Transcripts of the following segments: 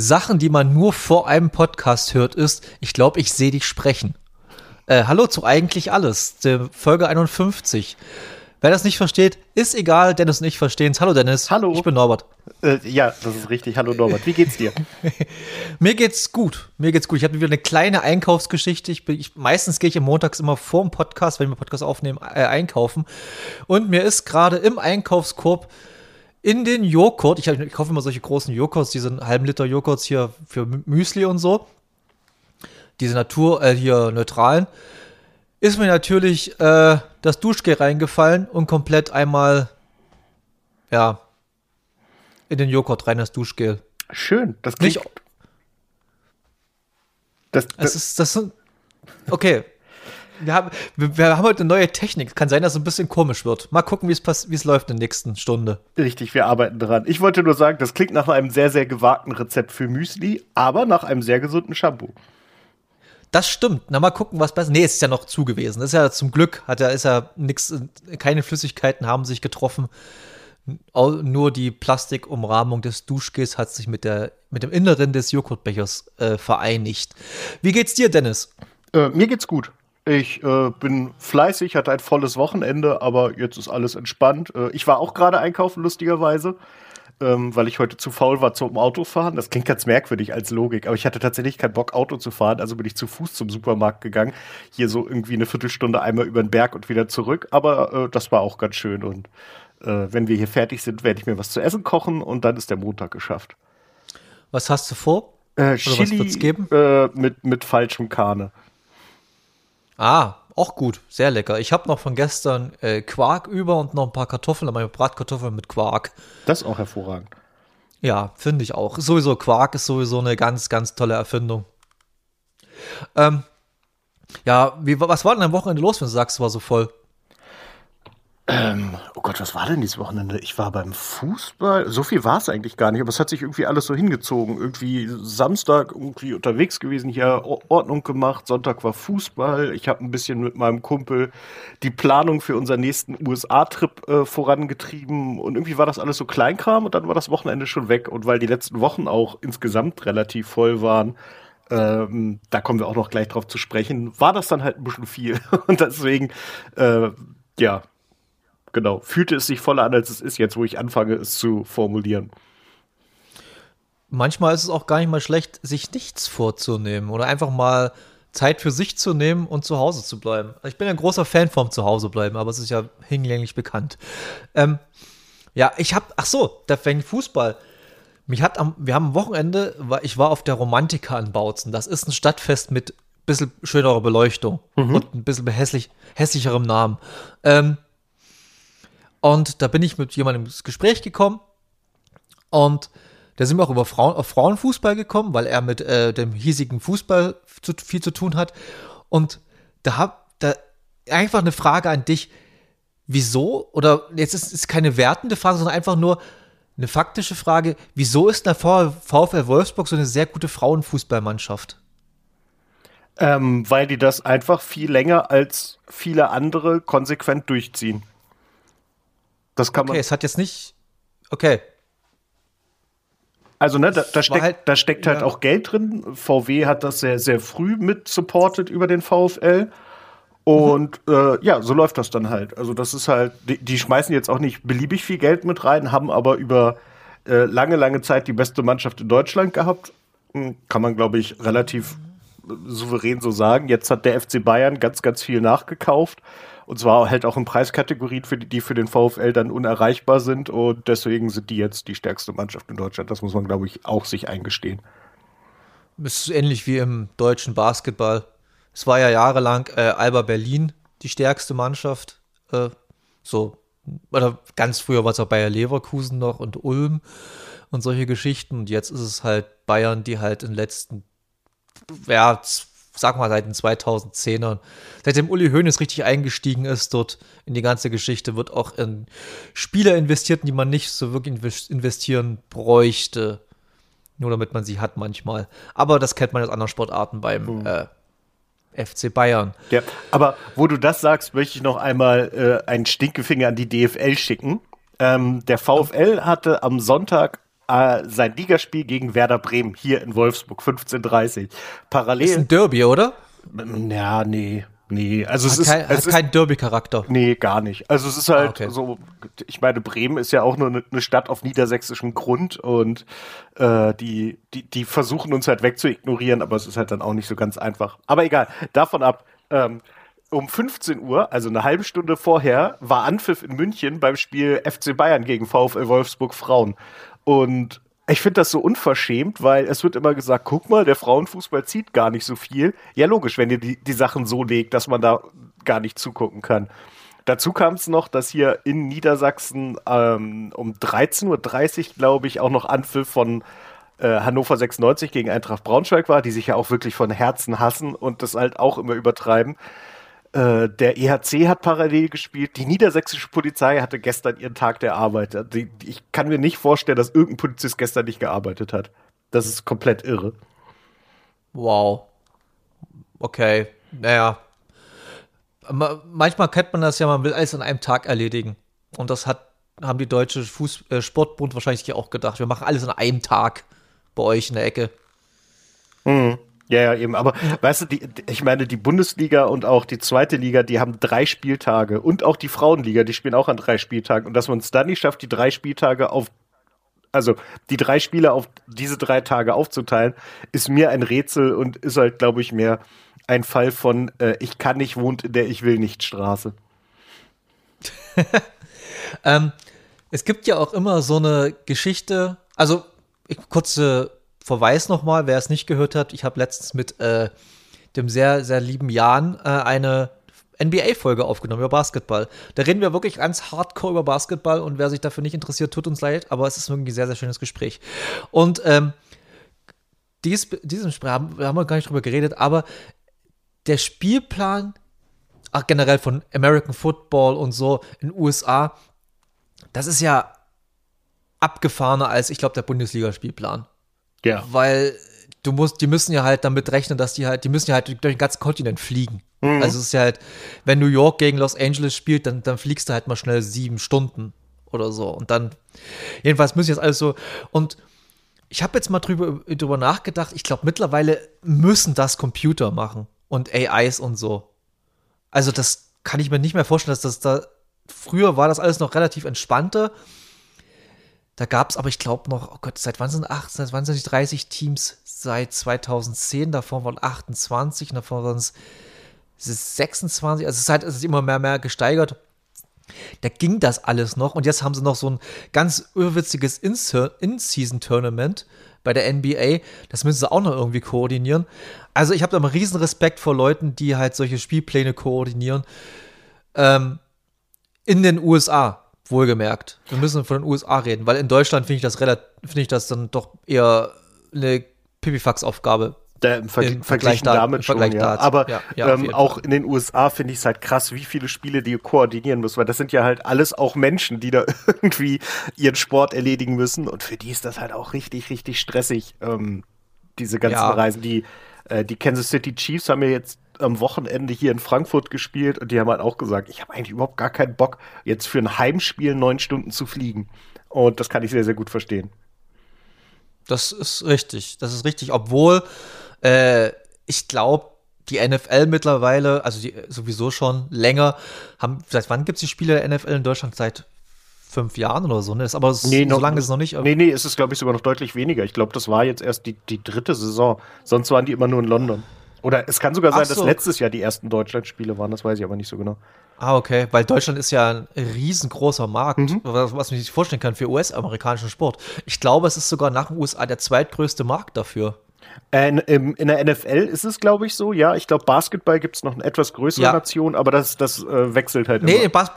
Sachen, die man nur vor einem Podcast hört, ist, ich glaube, ich sehe dich sprechen. Äh, hallo zu eigentlich alles, Folge 51. Wer das nicht versteht, ist egal. Dennis und ich verstehen es. Hallo Dennis. Hallo. Ich bin Norbert. Äh, ja, das ist richtig. Hallo Norbert. Wie geht's dir? Mir geht's gut. Mir geht's gut. Ich habe wieder eine kleine Einkaufsgeschichte. Ich bin, ich, meistens gehe ich montags immer vor dem Podcast, wenn wir Podcast aufnehmen, äh, einkaufen. Und mir ist gerade im Einkaufskorb in den Joghurt, ich, ich kaufe immer solche großen Joghurts, diese halben Liter Joghurts hier für Müsli und so. Diese Natur, äh, hier neutralen ist mir natürlich äh, das Duschgel reingefallen und komplett einmal, ja, in den Joghurt rein, das Duschgel. Schön, das klingt. Nicht, das, das, das ist, das sind, okay. Wir haben, wir, wir, haben heute eine neue Technik. Kann sein, dass es ein bisschen komisch wird. Mal gucken, wie es läuft in der nächsten Stunde. Richtig, wir arbeiten dran. Ich wollte nur sagen, das klingt nach einem sehr, sehr gewagten Rezept für Müsli, aber nach einem sehr gesunden Shampoo. Das stimmt. Na, mal gucken, was besser. Nee, es ist ja noch zu gewesen. Das ist ja zum Glück, hat er, ist ja nichts, keine Flüssigkeiten haben sich getroffen. Nur die Plastikumrahmung des Duschgels hat sich mit, der, mit dem Inneren des Joghurtbechers äh, vereinigt. Wie geht's dir, Dennis? Äh, mir geht's gut. Ich äh, bin fleißig, hatte ein volles Wochenende, aber jetzt ist alles entspannt. Äh, ich war auch gerade einkaufen, lustigerweise ähm, weil ich heute zu faul war zum Autofahren. Das klingt ganz merkwürdig als Logik, aber ich hatte tatsächlich keinen Bock, Auto zu fahren, also bin ich zu Fuß zum Supermarkt gegangen. Hier so irgendwie eine Viertelstunde einmal über den Berg und wieder zurück, aber äh, das war auch ganz schön und äh, wenn wir hier fertig sind, werde ich mir was zu essen kochen und dann ist der Montag geschafft. Was hast du vor? Äh, Chili, was geben? Äh, mit, mit falschem Karne. Ah, auch gut, sehr lecker. Ich habe noch von gestern äh, Quark über und noch ein paar Kartoffeln, aber Bratkartoffeln mit Quark. Das ist auch hervorragend. Ja, finde ich auch. Sowieso Quark ist sowieso eine ganz, ganz tolle Erfindung. Ähm, ja, wie, was war denn am Wochenende los, wenn du sagst, es war so voll? Ähm, oh Gott, was war denn dieses Wochenende? Ich war beim Fußball. So viel war es eigentlich gar nicht, aber es hat sich irgendwie alles so hingezogen. Irgendwie Samstag irgendwie unterwegs gewesen, hier Ordnung gemacht. Sonntag war Fußball. Ich habe ein bisschen mit meinem Kumpel die Planung für unseren nächsten USA-Trip äh, vorangetrieben. Und irgendwie war das alles so Kleinkram und dann war das Wochenende schon weg. Und weil die letzten Wochen auch insgesamt relativ voll waren, ähm, da kommen wir auch noch gleich drauf zu sprechen, war das dann halt ein bisschen viel. und deswegen, äh, ja, genau. Fühlte es sich voller an, als es ist, jetzt wo ich anfange, es zu formulieren. Manchmal ist es auch gar nicht mal schlecht, sich nichts vorzunehmen oder einfach mal Zeit für sich zu nehmen und zu Hause zu bleiben. Ich bin ein großer Fan vom Zuhausebleiben, aber es ist ja hinlänglich bekannt. Ähm, ja, ich habe, ach so, da fängt Fußball. Mich hat am, wir haben am Wochenende, ich war auf der Romantika in Bautzen. Das ist ein Stadtfest mit ein bisschen schönerer Beleuchtung mhm. und ein bisschen hässlich, hässlicherem Namen. Ähm, und da bin ich mit jemandem ins Gespräch gekommen und da sind wir auch über Frauen, auf Frauenfußball gekommen, weil er mit äh, dem hiesigen Fußball zu, viel zu tun hat. Und da hab da einfach eine Frage an dich. Wieso? Oder jetzt ist es keine wertende Frage, sondern einfach nur eine faktische Frage. Wieso ist der VfL Wolfsburg so eine sehr gute Frauenfußballmannschaft? Ähm, weil die das einfach viel länger als viele andere konsequent durchziehen. Das kann okay, man. Okay, es hat jetzt nicht. Okay. Also, ne, da, da steckt, halt, da steckt halt ja. auch Geld drin. VW hat das sehr, sehr früh mit supported über den VfL. Und mhm. äh, ja, so läuft das dann halt. Also, das ist halt, die, die, schmeißen jetzt auch nicht beliebig viel Geld mit rein, haben aber über äh, lange, lange Zeit die beste Mannschaft in Deutschland gehabt. Hm, kann man, glaube ich, relativ souverän so sagen. Jetzt hat der FC Bayern ganz, ganz viel nachgekauft. Und zwar halt auch in Preiskategorien, für die, die für den VfL dann unerreichbar sind. Und deswegen sind die jetzt die stärkste Mannschaft in Deutschland. Das muss man, glaube ich, auch sich eingestehen. Das ist ähnlich wie im deutschen Basketball. Es war ja jahrelang äh, Alba Berlin die stärkste Mannschaft. Äh, so, oder ganz früher war es auch Bayer Leverkusen noch und Ulm und solche Geschichten. Und jetzt ist es halt Bayern, die halt in den letzten ja, sag mal, seit den 2010ern, seitdem Uli Hoeneß richtig eingestiegen ist dort in die ganze Geschichte, wird auch in Spieler investiert, die man nicht so wirklich investieren bräuchte. Nur damit man sie hat manchmal. Aber das kennt man aus anderen Sportarten beim mhm. äh, FC Bayern. Ja, aber wo du das sagst, möchte ich noch einmal äh, einen Stinkefinger an die DFL schicken. Ähm, der VfL hatte am Sonntag äh, sein Ligaspiel gegen Werder Bremen hier in Wolfsburg, 15.30 Parallel. Ist ein Derby, oder? Ja, nee. Nee, also hat es ist, kein, es hat keinen Derby-Charakter. Nee, gar nicht. Also es ist halt Ah, okay. so, ich meine, Bremen ist ja auch nur eine eine Stadt auf niedersächsischem Grund und äh, die, die, die versuchen uns halt wegzuignorieren, aber es ist halt dann auch nicht so ganz einfach. Aber egal, davon ab. Ähm, um 15 Uhr, also eine halbe Stunde vorher, war Anpfiff in München beim Spiel FC Bayern gegen VfL Wolfsburg Frauen. Und ich finde das so unverschämt, weil es wird immer gesagt, guck mal, der Frauenfußball zieht gar nicht so viel. Ja, logisch, wenn ihr die, die Sachen so legt, dass man da gar nicht zugucken kann. Dazu kam es noch, dass hier in Niedersachsen ähm, um 13.30 Uhr, glaube ich, auch noch Anpfiff von äh, Hannover 96 gegen Eintracht Braunschweig war, die sich ja auch wirklich von Herzen hassen und das halt auch immer übertreiben. Äh, der EHC hat parallel gespielt. Die niedersächsische Polizei hatte gestern ihren Tag der Arbeit. Ich kann mir nicht vorstellen, dass irgendein Polizist gestern nicht gearbeitet hat. Das ist komplett irre. Wow. Okay, naja. Ma- Manchmal kennt man das ja, man will alles an einem Tag erledigen. Und das hat, haben die deutsche Fuß äh, Sportbund wahrscheinlich auch gedacht. Wir machen alles an einem Tag bei euch in der Ecke. Ja, ja, eben. Aber weißt du, die, ich meine, die Bundesliga und auch die zweite Liga, die haben drei Spieltage. Und auch die Frauenliga, die spielen auch an drei Spieltagen. Und dass man es dann nicht schafft, die drei Spieltage auf, also die drei Spiele auf diese drei Tage aufzuteilen, ist mir ein Rätsel und ist halt, glaube ich, mehr ein Fall von äh, ich kann nicht, wohnt in der ich will nicht Straße. Ähm, es gibt ja auch immer so eine Geschichte, also ich, kurze Verweis nochmal, wer es nicht gehört hat, ich habe letztens mit äh, dem sehr, sehr lieben Jan äh, eine NBA-Folge aufgenommen über Basketball. Da reden wir wirklich ganz hardcore über Basketball und wer sich dafür nicht interessiert, tut uns leid, aber es ist irgendwie ein sehr, sehr schönes Gespräch. Und ähm, dies, diesem Gespräch haben, haben wir gar nicht drüber geredet, aber der Spielplan, ach, generell von American Football und so in den USA, das ist ja abgefahrener als, ich glaube, der Bundesligaspielplan. Ja. Weil du musst, die müssen ja halt damit rechnen, dass die halt, die müssen ja halt durch den ganzen Kontinent fliegen. Also es ist ja halt, wenn New York gegen Los Angeles spielt, dann, dann fliegst du halt mal schnell sieben Stunden oder so. Und dann, jedenfalls müssen jetzt alles so. Und ich habe jetzt mal drüber, drüber nachgedacht, ich glaube, mittlerweile müssen das Computer machen und AIs und so. Also das kann ich mir nicht mehr vorstellen, dass das da. Früher war das alles noch relativ entspannter. Da gab es aber, ich glaube noch, oh Gott, seit wann sind 8, seit wann sind die 30 Teams? Seit 2010, davor waren 28, und davor waren es es ist 26, also es ist halt es immer mehr, mehr gesteigert. Da ging das alles noch und jetzt haben sie noch so ein ganz irrwitziges In- In-Season-Tournament bei der NBA. Das müssen sie auch noch irgendwie koordinieren. Also ich habe da mal riesen Respekt vor Leuten, die halt solche Spielpläne koordinieren. Ähm, in den USA, wohlgemerkt. Wir müssen von den USA reden, weil in Deutschland finde ich das relativ, finde ich das dann doch eher eine Pipifax-Aufgabe. Da im, Ver Im Vergleich da- damit im schon, Vergleich ja. dazu. Aber Ja, ja, ähm, auch in den USA finde ich es halt krass, wie viele Spiele die koordinieren müssen, weil das sind ja halt alles auch Menschen, die da irgendwie ihren Sport erledigen müssen und für die ist das halt auch richtig, richtig stressig, ähm, diese ganzen Ja. Reisen. Die, äh, die Kansas City Chiefs haben ja jetzt am Wochenende hier in Frankfurt gespielt und die haben halt auch gesagt, ich habe eigentlich überhaupt gar keinen Bock, jetzt für ein Heimspiel neun Stunden zu fliegen. Und das kann ich sehr, sehr gut verstehen. Das ist richtig. Das ist richtig, obwohl äh, ich glaube, die NFL mittlerweile, also die sowieso schon länger, haben, seit wann gibt es die Spiele der NFL in Deutschland? Seit fünf Jahren oder so, ne? Ist aber so lange ist es noch nicht. Nee, nee, ist es, glaube ich, sogar noch deutlich weniger. Ich glaube, das war jetzt erst die, die dritte Saison. Sonst waren die immer nur in London. Oder es kann sogar sein, dass so. letztes Jahr die ersten Deutschlandspiele waren. Das weiß ich aber nicht so genau. Ah, okay, weil Deutschland ist ja ein riesengroßer Markt, Mhm. was, was man sich vorstellen kann für US-amerikanischen Sport. Ich glaube, es ist sogar nach den USA der zweitgrößte Markt dafür. Äh, in, im- in der NFL ist es, glaube ich, so. Ja, ich glaube, Basketball gibt es noch eine etwas größere Ja. Nation, aber das, das äh, wechselt halt Nee, immer. Bas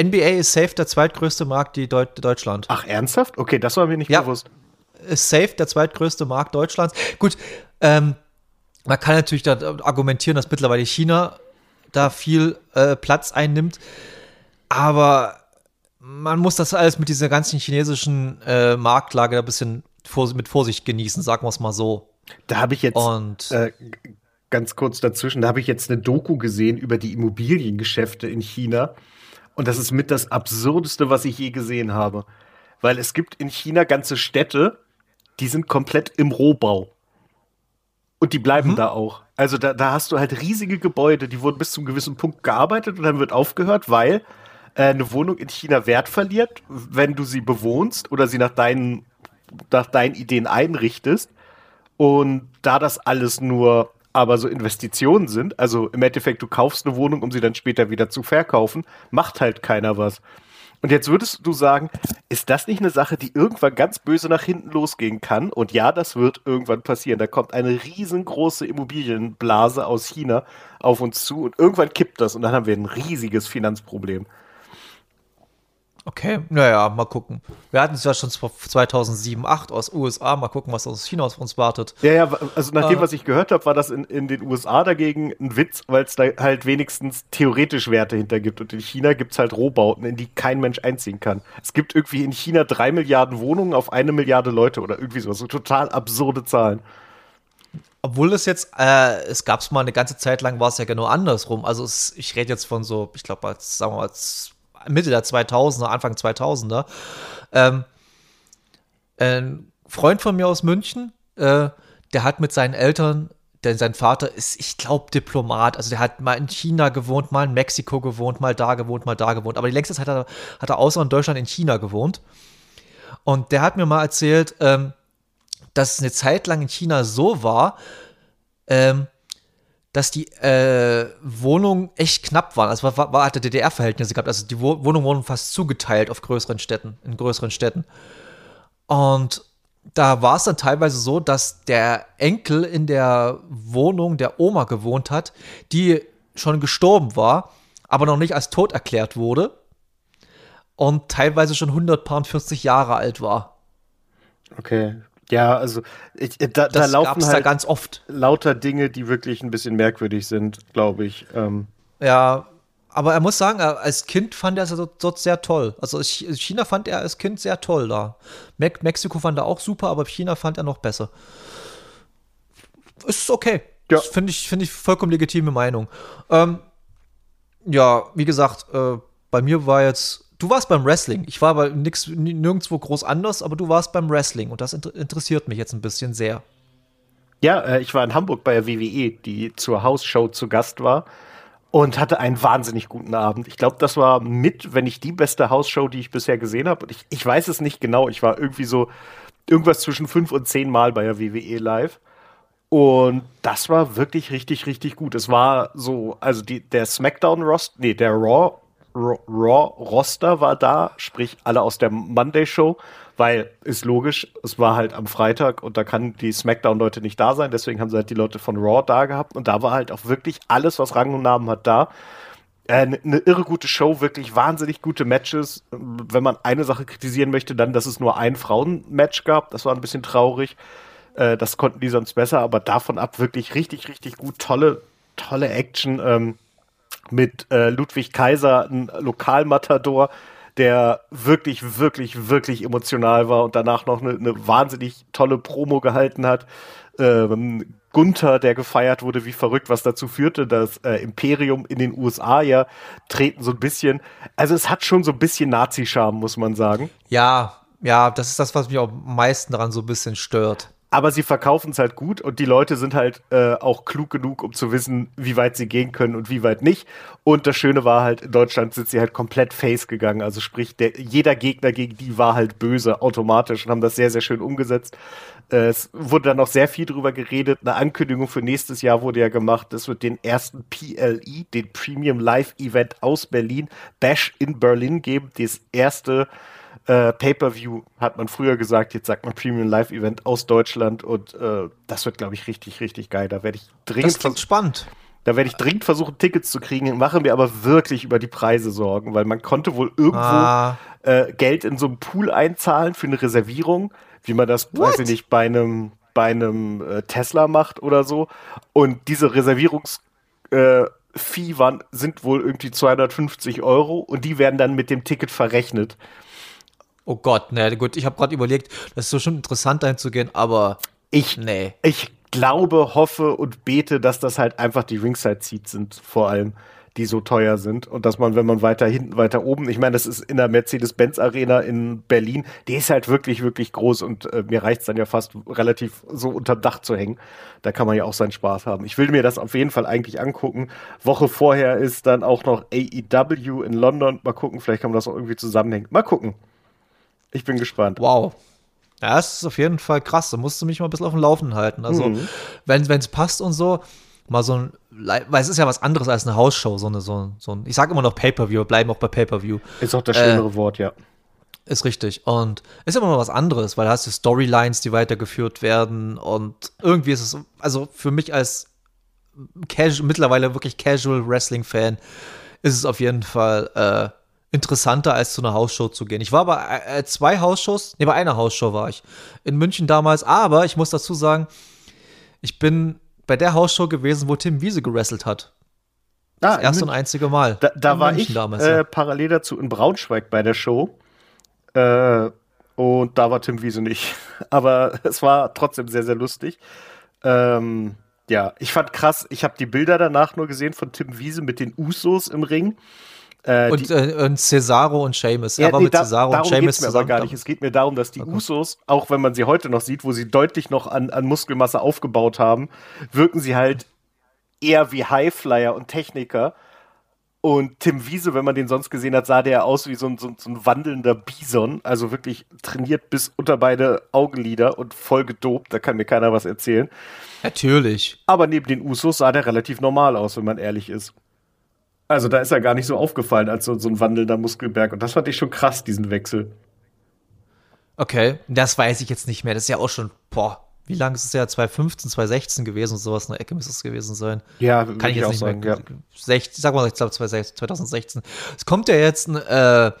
NBA ist safe der zweitgrößte Markt die Deu Deutschland. Ach, ernsthaft? Okay, das war mir nicht Ja. bewusst. ist safe der zweitgrößte Markt Deutschlands. Gut, ähm, man kann natürlich da argumentieren, dass mittlerweile China da viel äh, Platz einnimmt, aber man muss das alles mit dieser ganzen chinesischen äh, Marktlage da ein bisschen vor, mit Vorsicht genießen, sagen wir es mal so. Da habe ich jetzt Und äh, ganz kurz dazwischen, da habe ich jetzt eine Doku gesehen über die Immobiliengeschäfte in China. Und das ist mit das Absurdeste, was ich je gesehen habe. weil es gibt in China ganze Städte, die sind komplett im Rohbau. Und die bleiben mhm. da auch. Also da, da hast du halt riesige Gebäude, die wurden bis zum gewissen Punkt gearbeitet und dann wird aufgehört, weil äh, eine Wohnung in China Wert verliert, wenn du sie bewohnst oder sie nach deinen, nach deinen Ideen einrichtest. Und da das alles nur aber so Investitionen sind, also im Endeffekt, du kaufst eine Wohnung, um sie dann später wieder zu verkaufen, macht halt keiner was. Und jetzt würdest du sagen, ist das nicht eine Sache, die irgendwann ganz böse nach hinten losgehen kann? Und ja, das wird irgendwann passieren. Da kommt eine riesengroße Immobilienblase aus China auf uns zu und irgendwann kippt das und dann haben wir ein riesiges Finanzproblem. Okay, naja, mal gucken. Wir hatten es ja schon 2007, 2008 aus USA. Mal gucken, was aus China auf uns wartet. Ja, ja, also nach dem, äh, was ich gehört habe, war das in, in den USA dagegen ein Witz, weil es da halt wenigstens theoretisch Werte hinter gibt. Und in China gibt es halt Rohbauten, in die kein Mensch einziehen kann. Es gibt irgendwie in China drei Milliarden Wohnungen auf eine Milliarde Leute oder irgendwie sowas. So total absurde Zahlen. Obwohl es jetzt, äh, es gab es mal eine ganze Zeit lang, war es ja genau andersrum. Also es, ich rede jetzt von so, ich glaube, als, sagen wir mal, als Mitte der 2000er, Anfang 2000er. Ähm, ein Freund von mir aus München, äh, der hat mit seinen Eltern, denn sein Vater ist, ich glaube, Diplomat. Also der hat mal in China gewohnt, mal in Mexiko gewohnt, mal da gewohnt, mal da gewohnt. Aber die längste Zeit hat er, hat er außer in Deutschland in China gewohnt. Und der hat mir mal erzählt, ähm, dass es eine Zeit lang in China so war, ähm, dass die äh, Wohnungen echt knapp waren. Also war, war, hatte DDR-Verhältnisse gehabt. Also die Wohnungen wurden fast zugeteilt auf größeren Städten, in größeren Städten. Und da war es dann teilweise so, dass der Enkel in der Wohnung der Oma gewohnt hat, die schon gestorben war, aber noch nicht als tot erklärt wurde und teilweise schon 140 Jahre alt war. Okay, ja, also ich, äh, da, da laufen halt da ganz oft lauter Dinge, die wirklich ein bisschen merkwürdig sind, glaube ich. Ähm. Ja, aber er muss sagen, als Kind fand er es dort sehr toll. Also China fand er als Kind sehr toll da. Me Mexiko fand er auch super, aber China fand er noch besser. Ist okay. Ja. Finde ich, find ich vollkommen legitime Meinung. Ähm, ja, wie gesagt, äh, bei mir war jetzt Du warst beim Wrestling. Ich war aber nix, nirgendwo groß anders, aber du warst beim Wrestling und das inter interessiert mich jetzt ein bisschen sehr. Ja, äh, ich war in Hamburg bei der WWE, die zur Hausshow zu Gast war und hatte einen wahnsinnig guten Abend. Ich glaube, das war mit, wenn nicht die beste Hausshow, die ich bisher gesehen habe. Ich, ich weiß es nicht genau. Ich war irgendwie so irgendwas zwischen fünf und zehn Mal bei der WWE live. Und das war wirklich richtig, richtig gut. Es war so, also die, der SmackDown-Rost, nee, der Raw Raw-Roster war da, sprich alle aus der Monday-Show, weil ist logisch, es war halt am Freitag und da kann die SmackDown-Leute nicht da sein, deswegen haben sie halt die Leute von Raw da gehabt und da war halt auch wirklich alles, was Rang und Namen hat, da. Eine äh, ne irre gute Show, wirklich wahnsinnig gute Matches. Wenn man eine Sache kritisieren möchte, dann, dass es nur ein Frauen-Match gab. Das war ein bisschen traurig. Äh, das konnten die sonst besser, aber davon ab wirklich richtig, richtig gut. Tolle, tolle Action. Ähm, mit äh, Ludwig Kaiser, ein Lokalmatador, der wirklich, wirklich, wirklich emotional war und danach noch eine, eine wahnsinnig tolle Promo gehalten hat. Ähm, Gunther, der gefeiert wurde wie verrückt, was dazu führte, dass äh, Imperium in den USA ja treten so ein bisschen, also es hat schon so ein bisschen Nazi-Charme, muss man sagen. Ja, ja, das ist das, was mich am meisten daran so ein bisschen stört aber sie verkaufen es halt gut und die Leute sind halt äh, auch klug genug, um zu wissen, wie weit sie gehen können und wie weit nicht. Und das Schöne war halt, in Deutschland sind sie halt komplett face gegangen. Also sprich, der, jeder Gegner gegen die war halt böse automatisch und haben das sehr, sehr schön umgesetzt. Äh, es wurde dann auch sehr viel drüber geredet. Eine Ankündigung für nächstes Jahr wurde ja gemacht. Es wird den ersten PLE, den Premium Live Event aus Berlin, Bash in Berlin geben. Das erste äh, Pay-per-View hat man früher gesagt, jetzt sagt man Premium Live Event aus Deutschland und äh, das wird, glaube ich, richtig, richtig geil. Da werde ich dringend. Das klingt spannend. Da werde ich dringend versuchen, Tickets zu kriegen. Machen wir aber wirklich über die Preise sorgen, weil man konnte wohl irgendwo ah. äh, Geld in so einem Pool einzahlen für eine Reservierung, wie man das, What? weiß ich nicht, bei einem, bei einem äh, Tesla macht oder so. Und diese Reservierungs äh, Fee waren, sind wohl irgendwie 250 Euro und die werden dann mit dem Ticket verrechnet. Oh Gott, ne, gut, ich habe gerade überlegt, das ist so schon interessant einzugehen, aber ich, nee. Ich glaube, hoffe und bete, dass das halt einfach die Ringside Seats sind, vor allem. die so teuer sind und dass man, wenn man weiter hinten, weiter oben, ich meine, das ist in der Mercedes-Benz-Arena in Berlin, die ist halt wirklich, wirklich groß und äh, mir reicht es dann ja fast relativ so unterm Dach zu hängen. Da kann man ja auch seinen Spaß haben. Ich will mir das auf jeden Fall eigentlich angucken. Woche vorher ist dann auch noch AEW in London. Mal gucken, vielleicht kann man das auch irgendwie zusammenhängen. Mal gucken. Ich bin gespannt. Wow. Ja, das ist auf jeden Fall krass. Da musst du mich mal ein bisschen auf dem Laufenden halten. Also, mhm. wenn es passt und so, mal so ein, weil es ist ja was anderes als eine Hausshow, so eine, so, so ein, ich sage immer noch Pay-Per-View, bleiben auch bei Pay-Per-View. Ist auch das schönere äh, Wort, ja. Ist richtig. Und ist immer noch was anderes, weil da hast du Storylines, die weitergeführt werden und irgendwie ist es, also für mich als casual, mittlerweile wirklich Casual Wrestling-Fan, ist es auf jeden Fall äh, interessanter, als zu einer Hausshow zu gehen. Ich war bei äh, zwei Hausshows, nee, bei einer Hausshow war ich in München damals, aber ich muss dazu sagen, ich bin bei der Hausshow gewesen, wo Tim Wiese gewrestelt hat. Ah, das erste und einzige Mal. Da, da war ich damals, äh, parallel dazu in Braunschweig bei der Show. Äh, und da war Tim Wiese nicht. Aber es war trotzdem sehr, sehr lustig. Ähm, ja, ich fand krass, ich habe die Bilder danach nur gesehen von Tim Wiese mit den Usos im Ring. Äh, und, äh, und, Cesaro und Seamus. Ja, er war nee, mit da, Cesaro und Seamus mir aber gar nicht. Es geht mir darum, dass die okay. Usos, auch wenn man sie heute noch sieht, wo sie deutlich noch an, an Muskelmasse aufgebaut haben, wirken sie halt eher wie Highflyer und Techniker. Und Tim Wiese, wenn man den sonst gesehen hat, sah der aus wie so ein, so, so ein wandelnder Bison. Also wirklich trainiert bis unter beide Augenlider und voll gedopt. Da kann mir keiner was erzählen. Natürlich. Aber neben den Usos sah der relativ normal aus, wenn man ehrlich ist. Also da ist er gar nicht so aufgefallen als so, so ein wandelnder Muskelberg. Und das fand ich schon krass, diesen Wechsel. Okay, das weiß ich jetzt nicht mehr. Das ist ja auch schon, boah, wie lange ist es ja? 2015, 2016 gewesen und sowas in der Ecke müsste es gewesen sein. Ja, kann ich jetzt nicht sagen, mehr. Ja. 60, sag mal, ich glaube 2016. Es kommt ja jetzt ein äh,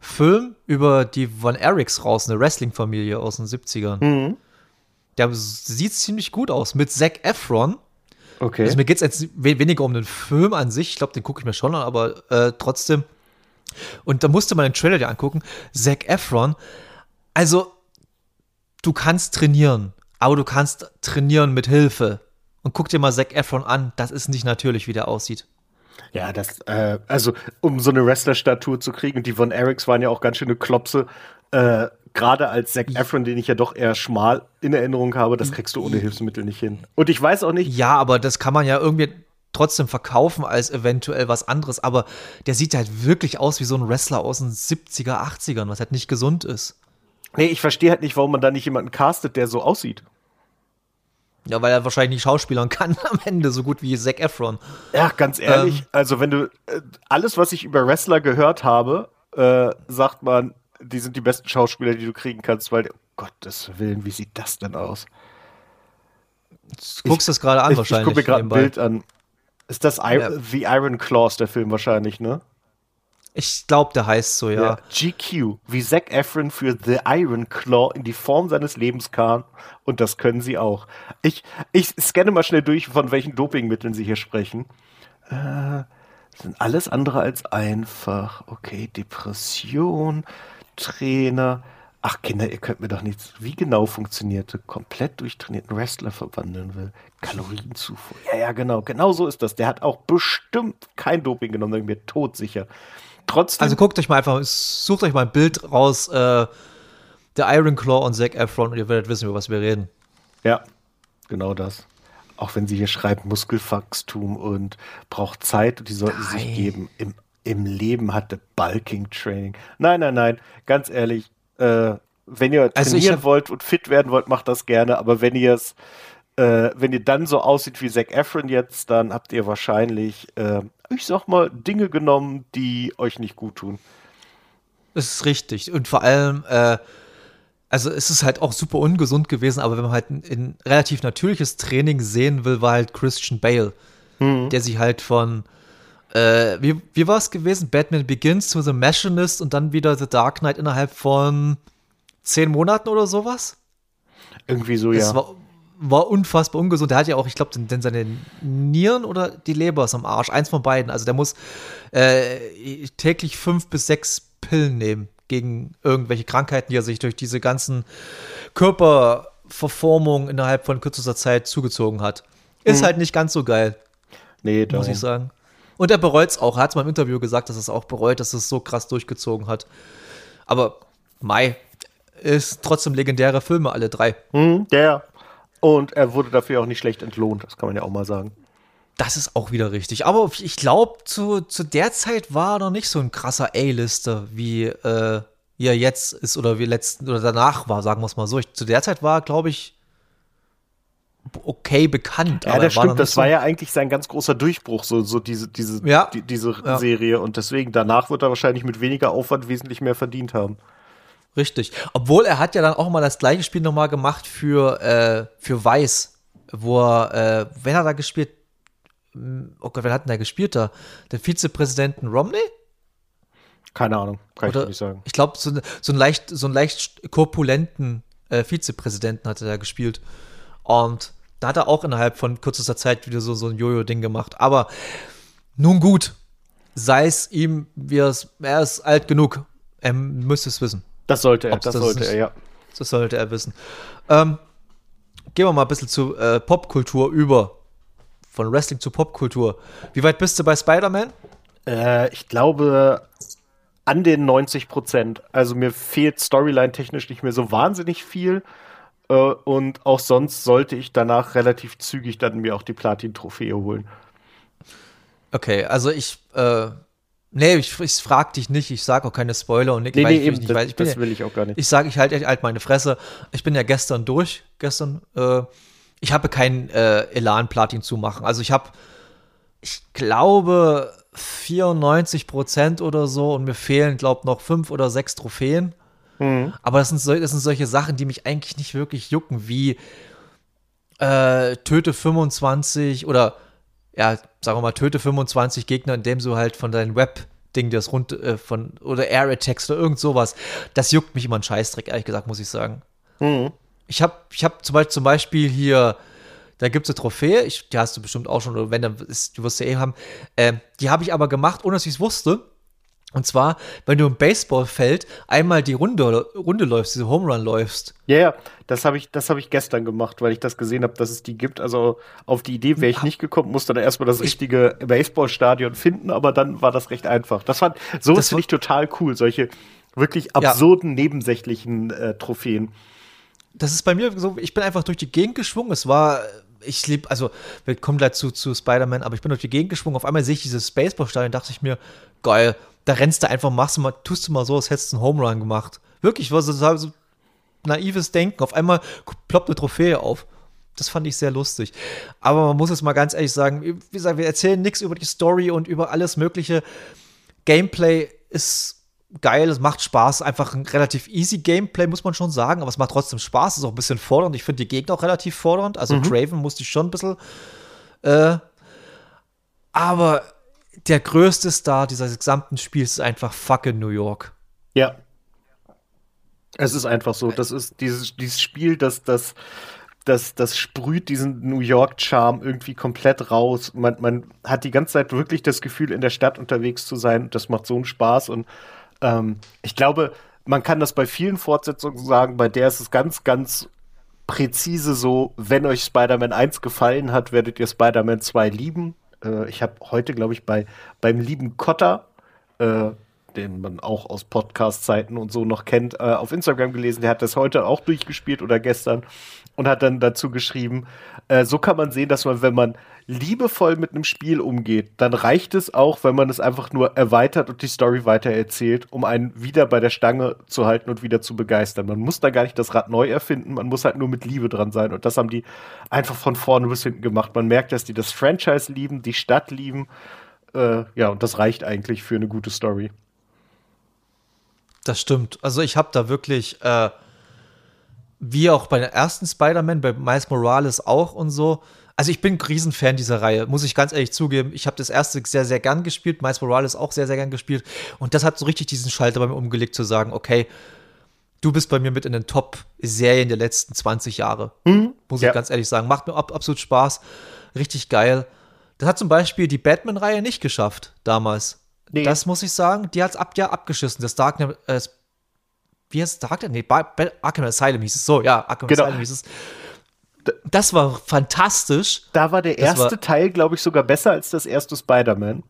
Film über die Von Erics raus, eine Wrestling-Familie aus den 70ern. Mhm. Der sieht ziemlich gut aus mit Zac Efron Okay. Also mir geht es jetzt weniger um den Film an sich, ich glaube, den gucke ich mir schon an, aber äh, trotzdem. Und da musste man den Trailer dir angucken. Zac Efron, also du kannst trainieren, aber du kannst trainieren mit Hilfe. Und guck dir mal Zac Efron an, das ist nicht natürlich, wie der aussieht. Ja, das, äh, also um so eine Wrestler-Statur zu kriegen, und die Von Erics waren ja auch ganz schöne Klopse, äh, gerade als Zac Efron, den ich ja doch eher schmal in Erinnerung habe, das kriegst du ohne Hilfsmittel nicht hin. Und ich weiß auch nicht. Ja, aber das kann man ja irgendwie trotzdem verkaufen als eventuell was anderes. Aber der sieht halt wirklich aus wie so ein Wrestler aus den 70er, 80ern, was halt nicht gesund ist. Nee, ich verstehe halt nicht, warum man da nicht jemanden castet, der so aussieht. Ja, weil er wahrscheinlich nicht schauspielern kann am Ende, so gut wie Zac Efron. Ja, ganz ehrlich, ähm, also wenn du äh, alles, was ich über Wrestler gehört habe, äh, sagt man, die sind die besten Schauspieler, die du kriegen kannst, weil, um Gottes Willen, wie sieht das denn aus? Du guckst das gerade an, ich, wahrscheinlich. Ich gucke mir gerade ein Bild an. Ist das I ja. The Iron Claws, der Film wahrscheinlich, ne? Ich glaube, der heißt so, ja. ja. GQ, wie Zac Efron für The Iron Claw in die Form seines Lebens kam. Und das können sie auch. Ich, ich scanne mal schnell durch, von welchen Dopingmitteln sie hier sprechen. Äh, sind alles andere als einfach. Okay, Depression, Trainer. Ach Kinder, ihr könnt mir doch nichts. Wie genau funktionierte komplett durchtrainierten Wrestler verwandeln will. Kalorienzufuhr. Ja, ja, genau. Genau so ist das. Der hat auch bestimmt kein Doping genommen, da bin ich mir todsicher. Trotzdem. Also guckt euch mal einfach, sucht euch mal ein Bild raus, äh, der Iron Claw und Zac Efron und ihr werdet wissen, über was wir reden. Ja, genau das. Auch wenn sie hier schreibt, Muskelwachstum und braucht Zeit und die sollten Nein. sich geben. Im im Leben hatte Bulking Training. Nein, nein, nein, ganz ehrlich, äh, wenn ihr also trainieren wollt und fit werden wollt, macht das gerne, aber wenn ihr es äh, wenn ihr dann so aussieht wie Zac Efron jetzt, dann habt ihr wahrscheinlich, äh, ich sag mal, Dinge genommen, die euch nicht gut tun. Das ist richtig. Und vor allem, äh, also es ist halt auch super ungesund gewesen, aber wenn man halt ein, ein relativ natürliches Training sehen will, war halt Christian Bale, mhm. der sich halt von äh, wie, wie war es gewesen? Batman Begins to The Machinist und dann wieder The Dark Knight innerhalb von zehn Monaten oder sowas? Irgendwie so, das ja. War, war unfassbar ungesund. Der hat ja auch, ich glaube, denn seine Nieren oder die Leber ist am Arsch. Eins von beiden. Also der muss äh, täglich fünf bis sechs Pillen nehmen gegen irgendwelche Krankheiten, die er sich durch diese ganzen Körperverformungen innerhalb von kürzester Zeit zugezogen hat. Ist mhm. halt nicht ganz so geil. Nee, muss ich sagen. Und er bereut es auch. Er hat mal im Interview gesagt, dass er es auch bereut, dass es so krass durchgezogen hat. Aber Mai ist trotzdem legendäre Filme, alle drei. Hm, der. Und er wurde dafür auch nicht schlecht entlohnt, das kann man ja auch mal sagen. Das ist auch wieder richtig. Aber ich glaube, zu, zu der Zeit war er noch nicht so ein krasser A-Lister, wie äh, er jetzt ist oder wie letzten oder danach war, sagen wir es mal so. Ich, zu der Zeit war, glaube ich, okay bekannt. Ja, das stimmt. Das so war ja eigentlich sein ganz großer Durchbruch, so, so diese, diese, ja. die, diese ja. Serie. Und deswegen, danach wird er wahrscheinlich mit weniger Aufwand wesentlich mehr verdient haben. Richtig. Obwohl er hat ja dann auch mal das gleiche Spiel nochmal gemacht für, äh, für Weiß, wo er, äh, wer hat da gespielt? Oh Gott, wer hat denn da gespielt da? Den Vizepräsidenten Romney? Keine Ahnung, kann Oder, ich nicht sagen. Ich glaube, so, so, einen leicht, so einen leicht korpulenten äh, Vizepräsidenten hat er da gespielt. Und da hat er auch innerhalb von kürzester Zeit wieder so, so ein Jojo-Ding gemacht. Aber nun gut, sei es ihm, wie er ist alt genug. Er müsste es wissen. Das sollte er, das, das sollte er, ja. Das sollte er wissen. Ähm, gehen wir mal ein bisschen zu äh, Popkultur über. Von Wrestling zu Popkultur. Wie weit bist du bei Spider-Man? Äh, ich glaube an den 90 Prozent. Also mir fehlt Storyline-technisch nicht mehr so wahnsinnig viel. Äh, und auch sonst sollte ich danach relativ zügig dann mir auch die Platin-Trophäe holen. Okay, also ich, äh, Nee, ich, ich frag dich nicht, ich sag auch keine Spoiler und nicht, nee, nee, ich, eben, nicht das, weiß. Ich das ja, will ich auch gar nicht. Ich sage, ich halte halt meine Fresse. Ich bin ja gestern durch, gestern. Äh, ich habe keinen äh, Elan Platin zu machen. Also ich habe, ich glaube 94 Prozent oder so und mir fehlen, glaube noch fünf oder sechs Trophäen. Mhm. Aber das sind, so, das sind solche Sachen, die mich eigentlich nicht wirklich jucken, wie äh, töte 25 oder ja, sagen wir mal, töte 25 Gegner, indem du halt von deinem Web-Ding das rund äh, von oder Air Attacks oder irgend sowas. Das juckt mich immer ein Scheißdreck, ehrlich gesagt, muss ich sagen. Mhm. Ich habe ich hab zum Beispiel, zum Beispiel hier, da gibt es eine Trophäe, ich, die hast du bestimmt auch schon, oder wenn, dann ist, du wirst ja eh haben. Äh, die habe ich aber gemacht, ohne dass ich es wusste. Und zwar, wenn du im Baseballfeld einmal die Runde, Runde läufst, diese Home Run läufst. Ja, ja, das habe ich, hab ich gestern gemacht, weil ich das gesehen habe, dass es die gibt. Also auf die Idee wäre ich nicht gekommen, musste dann erstmal das richtige Baseballstadion finden, aber dann war das recht einfach. Das fand, so finde ich total cool, solche wirklich absurden, ja. nebensächlichen äh, Trophäen. Das ist bei mir so, ich bin einfach durch die Gegend geschwungen. Es war ich liebe, also wir kommen gleich zu, zu Spider-Man, aber ich bin durch die Gegend geschwungen. Auf einmal sehe ich dieses Baseballstadion, dachte ich mir, geil, da rennst du einfach, machst du mal, tust du mal so, als hättest du einen Home Run gemacht. Wirklich, war so, so naives Denken. Auf einmal ploppt eine Trophäe auf. Das fand ich sehr lustig. Aber man muss es mal ganz ehrlich sagen, wie gesagt, wir erzählen nichts über die Story und über alles Mögliche. Gameplay ist geil, es macht Spaß. Einfach ein relativ easy Gameplay, muss man schon sagen, aber es macht trotzdem Spaß, es ist auch ein bisschen fordernd. Ich finde die Gegner auch relativ fordernd. Also mhm. Craven musste ich schon ein bisschen. Äh, aber der größte Star dieses gesamten Spiels ist einfach fucking New York. Ja. Es ist einfach so. Das ist dieses, dieses Spiel, das, das, das, das sprüht diesen New York-Charme irgendwie komplett raus. Man, man hat die ganze Zeit wirklich das Gefühl, in der Stadt unterwegs zu sein. Das macht so einen Spaß. Und ähm, ich glaube, man kann das bei vielen Fortsetzungen sagen. Bei der ist es ganz, ganz präzise so, wenn euch Spider-Man 1 gefallen hat, werdet ihr Spider-Man 2 lieben äh, ich habe heute, glaube ich, bei beim lieben Kotter, äh, den man auch aus Podcast-Zeiten und so noch kennt, äh, auf Instagram gelesen. Der hat das heute auch durchgespielt oder gestern und hat dann dazu geschrieben, äh, so kann man sehen, dass man, wenn man liebevoll mit einem Spiel umgeht, dann reicht es auch, wenn man es einfach nur erweitert und die Story weiter erzählt, um einen wieder bei der Stange zu halten und wieder zu begeistern. Man muss da gar nicht das Rad neu erfinden, man muss halt nur mit Liebe dran sein. Und das haben die einfach von vorne bis hinten gemacht. Man merkt, dass die das Franchise lieben, die Stadt lieben. Äh, ja, und das reicht eigentlich für eine gute Story. Das stimmt. Also ich habe da wirklich, äh, wie auch bei der ersten Spider-Man, bei Miles Morales auch und so, also ich bin ein Riesenfan dieser Reihe, muss ich ganz ehrlich zugeben. Ich habe das erste sehr, sehr gern gespielt, Miles Morales auch sehr, sehr gern gespielt. Und das hat so richtig diesen Schalter bei mir umgelegt, zu sagen, okay, du bist bei mir mit in den Top-Serien der letzten 20 Jahre. Mhm. Muss ich ganz ehrlich sagen. Macht mir ab, absolut Spaß. Richtig geil. Das hat zum Beispiel die Batman-Reihe nicht geschafft damals. Nee. Das muss ich sagen. Die hat es ab, ja, abgeschissen. Das Dark, äh, wie heißt Dark? Nee, Arkham Asylum hieß es so. Ja, Arkham genau. Asylum hieß es das war fantastisch. Da war der erste war, Teil, glaube ich, sogar besser als das erste Spider-Man.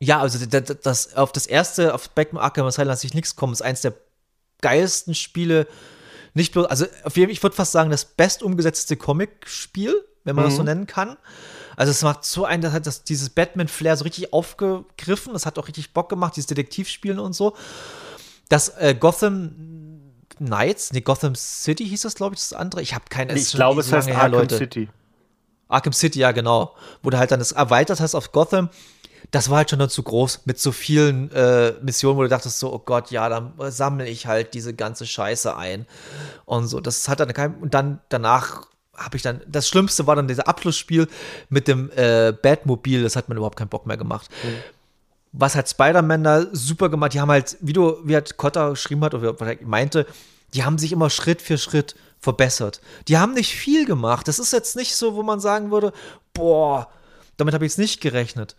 Ja, also das, das, auf das erste, auf Batman Arkham Asylum lasse ich nichts kommen. Das ist eins der geilsten Spiele. Nicht bloß, also auf jeden Fall, ich würde fast sagen, das best umgesetzte Comic-Spiel, wenn man mhm. das so mhm. nennen kann. Also es macht so ein, das hat das, dieses Batman-Flair so richtig aufgegriffen. Das hat auch richtig Bock gemacht, dieses Detektivspielen und so. Das äh, Gotham Knights, nee, Gotham City hieß das, glaube ich, das andere. Ich habe keine Ich glaube, es heißt Arkham Leute. City. Arkham City, ja, genau. Wo du halt dann das erweitert hast auf Gotham. Das war halt schon dann zu groß mit so vielen äh, Missionen, wo du dachtest so, oh Gott, ja, dann sammle ich halt diese ganze Scheiße ein und so. Das hat dann kein und dann danach habe ich dann das Schlimmste war dann dieser Abschlussspiel mit dem äh, Batmobil. Das hat mir überhaupt keinen Bock mehr gemacht. Mhm. Was hat Spider-Man da super gemacht? Die haben halt, wie du, wie hat Cotta geschrieben hat oder er meinte, die haben sich immer Schritt für Schritt verbessert. Die haben nicht viel gemacht. Das ist jetzt nicht so, wo man sagen würde, boah, damit habe ich jetzt nicht gerechnet.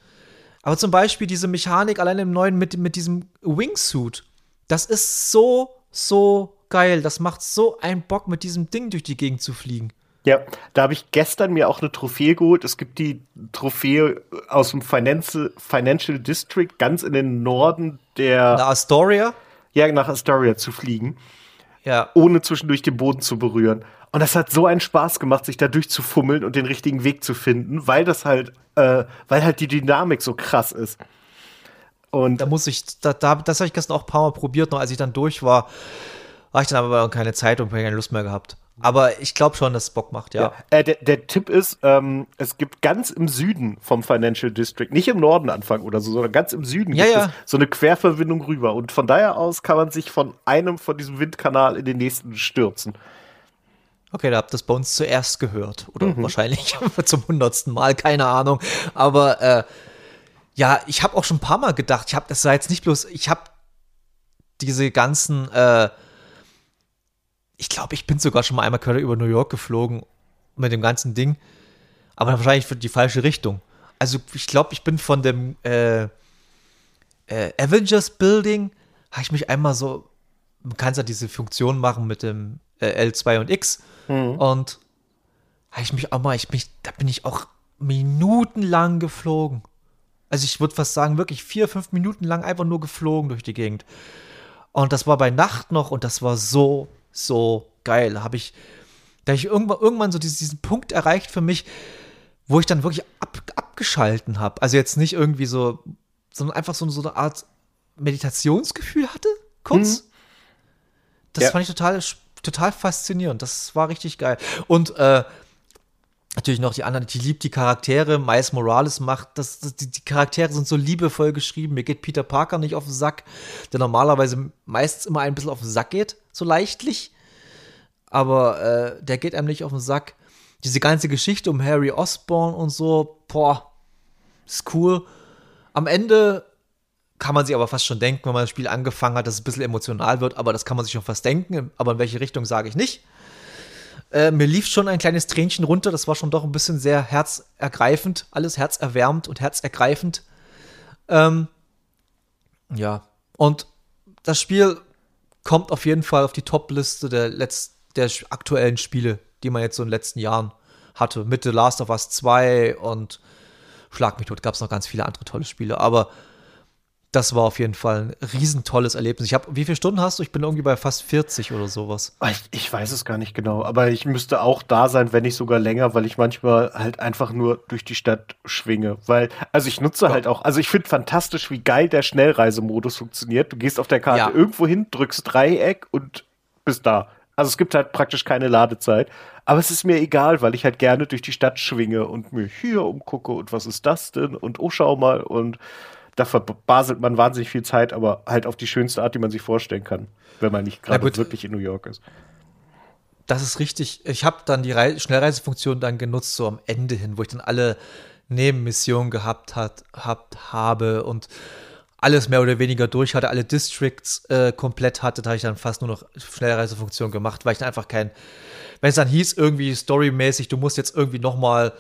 Aber zum Beispiel diese Mechanik allein im neuen mit, mit diesem Wingsuit, das ist so, so geil. Das macht so einen Bock, mit diesem Ding durch die Gegend zu fliegen. Ja, da habe ich gestern mir auch eine Trophäe geholt. Es gibt die Trophäe aus dem Financial, Financial District ganz in den Norden der. Nach Astoria? Ja, nach Astoria zu fliegen ja. ohne zwischendurch den Boden zu berühren. Und das hat so einen Spaß gemacht, sich da durchzufummeln und den richtigen Weg zu finden, weil das halt, äh, weil halt die Dynamik so krass ist. Und da muss ich, da, da das habe ich gestern auch ein paar Mal probiert, noch als ich dann durch war, war ich dann aber keine Zeit und keine Lust mehr gehabt. Aber ich glaube schon, dass es Bock macht, ja. ja. Äh, der, der, Tipp ist, ähm, es gibt ganz im Süden vom Financial District, nicht im Norden anfangen oder so, sondern ganz im Süden ja, gibt ja. es so eine Querverbindung rüber. Und von daher aus kann man sich von einem von diesem Windkanal in den nächsten stürzen. Okay, da habt ihr das bei uns zuerst gehört. Oder mhm. wahrscheinlich zum hundertsten Mal, keine Ahnung. Aber äh, ja, ich habe auch schon ein paar Mal gedacht, ich habe, das sei jetzt nicht bloß, ich habe diese ganzen äh, ich glaube, ich bin sogar schon mal einmal über New York geflogen mit dem ganzen Ding. Aber wahrscheinlich für die falsche Richtung. Also ich glaube, ich bin von dem äh, äh, Avengers Building, habe ich mich einmal so, man kann ja diese Funktion machen mit dem äh, L2 und X. Mhm. Und habe ich mich auch mal, ich mich, da bin ich auch minutenlang geflogen. Also ich würde fast sagen, wirklich vier, fünf Minuten lang einfach nur geflogen durch die Gegend. Und das war bei Nacht noch und das war so so geil. Habe ich, da ich irgendwann, irgendwann so diesen, diesen Punkt erreicht für mich, wo ich dann wirklich ab, abgeschalten habe. Also jetzt nicht irgendwie so, sondern einfach so, so eine Art Meditationsgefühl hatte, kurz. Mhm. Das ja. fand ich total, total faszinierend. Das war richtig geil. Und äh, natürlich noch die anderen, die liebt die Charaktere. Miles Morales macht, das, das die, die, Charaktere sind so liebevoll geschrieben. Mir geht Peter Parker nicht auf den Sack, der normalerweise meistens immer ein bisschen auf den Sack geht so leichtlich. Aber äh, der geht einem nicht auf den Sack. Diese ganze Geschichte um Harry Osborn und so, boah, ist cool. Am Ende kann man sich aber fast schon denken, wenn man das Spiel angefangen hat, dass es ein bisschen emotional wird, aber das kann man sich schon fast denken. Aber in welche Richtung sage ich nicht. Äh, mir lief schon ein kleines Tränchen runter, das war schon doch ein bisschen sehr herzergreifend, alles herzerwärmend und herzergreifend. Ähm, ja, und das Spiel kommt auf jeden Fall auf die Top-Liste der, der aktuellen Spiele, die man jetzt so in den letzten Jahren hatte. Mit The Last of Us 2 und Schlag mich tot, gab es noch ganz viele andere tolle Spiele. Aber das war auf jeden Fall ein riesentolles Erlebnis. Ich habe, wie viele Stunden hast du? Ich bin irgendwie bei fast 40 oder sowas. Ah, ich, ich, weiß es gar nicht genau, aber ich müsste auch da sein, wenn nicht sogar länger, weil ich manchmal halt einfach nur durch die Stadt schwinge. Weil, also ich nutze ja. halt auch, also ich finde fantastisch, wie geil der Schnellreisemodus funktioniert. Du gehst auf der Karte ja. irgendwo hin, drückst Dreieck und bist da. Also es gibt halt praktisch keine Ladezeit. Aber es ist mir egal, weil ich halt gerne durch die Stadt schwinge und mir hier umgucke und was ist das denn? Und oh, schau mal und da verbaselt man wahnsinnig viel Zeit, aber halt auf die schönste Art, die man sich vorstellen kann, wenn man nicht gerade wirklich in New York ist. Das ist richtig. Ich habe dann die Re Schnellreisefunktion dann genutzt, so am Ende hin, wo ich dann alle Nebenmissionen gehabt hat, habt, habe und alles mehr oder weniger durch hatte, alle Districts äh, komplett hatte, da habe ich dann fast nur noch Schnellreisefunktion gemacht, weil ich dann einfach kein, wenn es dann hieß, irgendwie storymäßig, du musst jetzt irgendwie noch mal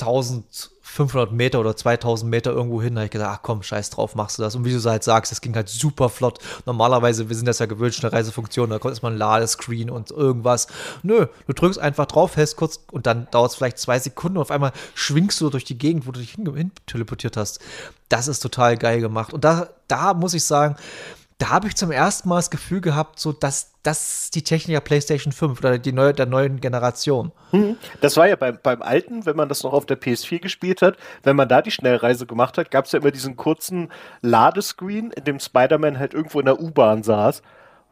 1000 500 Meter oder 2000 Meter irgendwo hin. Da habe ich gesagt, ach komm, scheiß drauf, machst du das. Und wie du halt sagst, das ging halt super flott. Normalerweise, wir sind das ja gewöhnt, eine Reisefunktion, da kommt erstmal ein Ladescreen und irgendwas. Nö, du drückst einfach drauf, hältst kurz und dann dauert es vielleicht zwei Sekunden und auf einmal schwingst du durch die Gegend, wo du dich hin, hin teleportiert hast. Das ist total geil gemacht. Und da, da muss ich sagen, da habe ich zum ersten Mal das Gefühl gehabt, so dass das die Technik der PlayStation 5 oder die neue, der neuen Generation. Hm. Das war ja beim, beim alten, wenn man das noch auf der PS4 gespielt hat, wenn man da die Schnellreise gemacht hat, gab es ja immer diesen kurzen Ladescreen, in dem Spider-Man halt irgendwo in der U-Bahn saß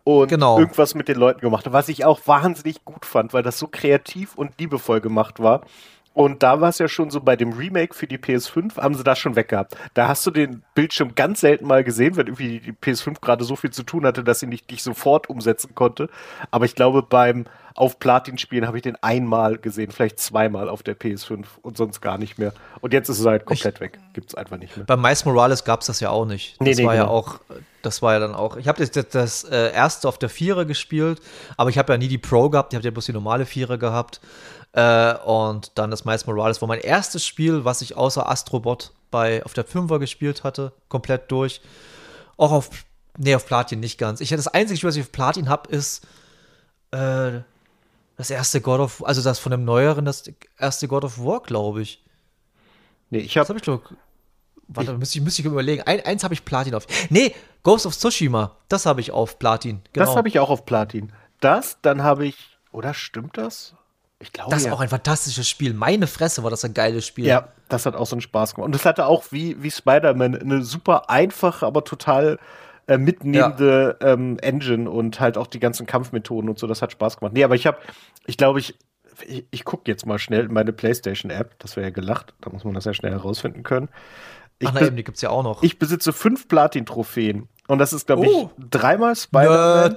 und genau. irgendwas mit den Leuten gemacht hat, was ich auch wahnsinnig gut fand, weil das so kreativ und liebevoll gemacht war. Und da war es ja schon so bei dem Remake für die PS5, haben sie das schon weggehabt. Da hast du den Bildschirm ganz selten mal gesehen, wenn irgendwie die PS5 gerade so viel zu tun hatte, dass sie nicht dich sofort umsetzen konnte. Aber ich glaube, beim auf Platin spielen habe ich den einmal gesehen, vielleicht zweimal auf der PS5 und sonst gar nicht mehr. Und jetzt ist es halt komplett ich, weg. Gibt es einfach nicht mehr. Bei Miles Morales gab es das ja auch nicht. Das nee, nee, war genau. ja auch, das war ja dann auch. Ich habe das, das äh, erste auf der Vierer gespielt, aber ich habe ja nie die Pro gehabt, ich habe ja bloß die normale Vierer gehabt. Äh, und dann das Miles Morales war mein erstes Spiel, was ich außer Astrobot bei, auf der 5er gespielt hatte, komplett durch. Auch auf, nee, auf Platin nicht ganz. Ich, das einzige Spiel, was ich auf Platin habe, ist äh, das erste God of, also das von dem neueren, das erste God of War, glaube ich. Nee, ich habe. Das habe ich doch. Warte, müsste ich, müsste ich überlegen. Ein, eins habe ich Platin auf. Nee, Ghost of Tsushima. Das habe ich auf Platin. Genau. Das habe ich auch auf Platin. Das, dann habe ich. Oder stimmt das? Ich glaube, das ist ja. auch ein fantastisches Spiel. Meine Fresse war das ein geiles Spiel. Ja, das hat auch so einen Spaß gemacht. Und es hatte auch wie, wie Spider-Man eine super einfache, aber total äh, mitnehmende ja. ähm, Engine und halt auch die ganzen Kampfmethoden und so. Das hat Spaß gemacht. Nee, aber ich habe, ich glaube, ich, ich, ich gucke jetzt mal schnell in meine PlayStation-App. Das wäre ja gelacht. Da muss man das ja schnell herausfinden können. Ich Ach nein, die gibt's ja auch noch. Ich besitze fünf Platin-Trophäen. Und das ist, glaube oh. ich, dreimal Spider-Man.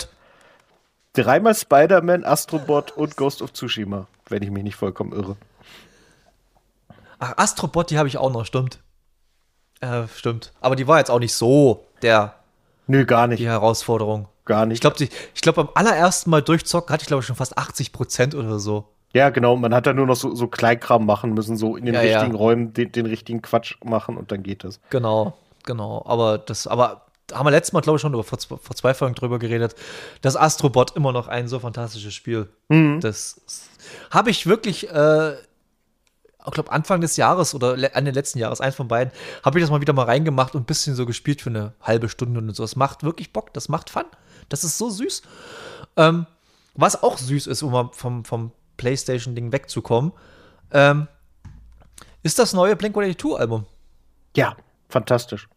Dreimal Spider-Man, Astrobot und Ghost of Tsushima, wenn ich mich nicht vollkommen irre. Ach, Astrobot, die habe ich auch noch, stimmt. Äh, stimmt. Aber die war jetzt auch nicht so der. Nö, gar nicht. Die Herausforderung. Gar nicht. Ich glaube, ich glaub, beim allerersten Mal durchzocken hatte ich, glaube ich, schon fast 80 Prozent oder so. Ja, genau. Man hat da nur noch so, so Kleinkram machen müssen, so in den ja, richtigen ja. Räumen den, den, richtigen Quatsch machen und dann geht es. Genau, genau. Aber das, aber haben wir letztes Mal, glaube ich, schon vor, vor zwei Folgen drüber geredet, dass Astrobot immer noch ein so fantastisches Spiel. Mhm. Das habe ich wirklich, äh, ich glaube, Anfang des Jahres oder an den letzten Jahres, eins von beiden, habe ich das mal wieder mal reingemacht und ein bisschen so gespielt für eine halbe Stunde und so. Das macht wirklich Bock, das macht Fun. Das ist so süß. Ähm, was auch süß ist, um mal vom, vom PlayStation-Ding wegzukommen, ähm, ist das neue Blink-182-Album. Ja, fantastisch.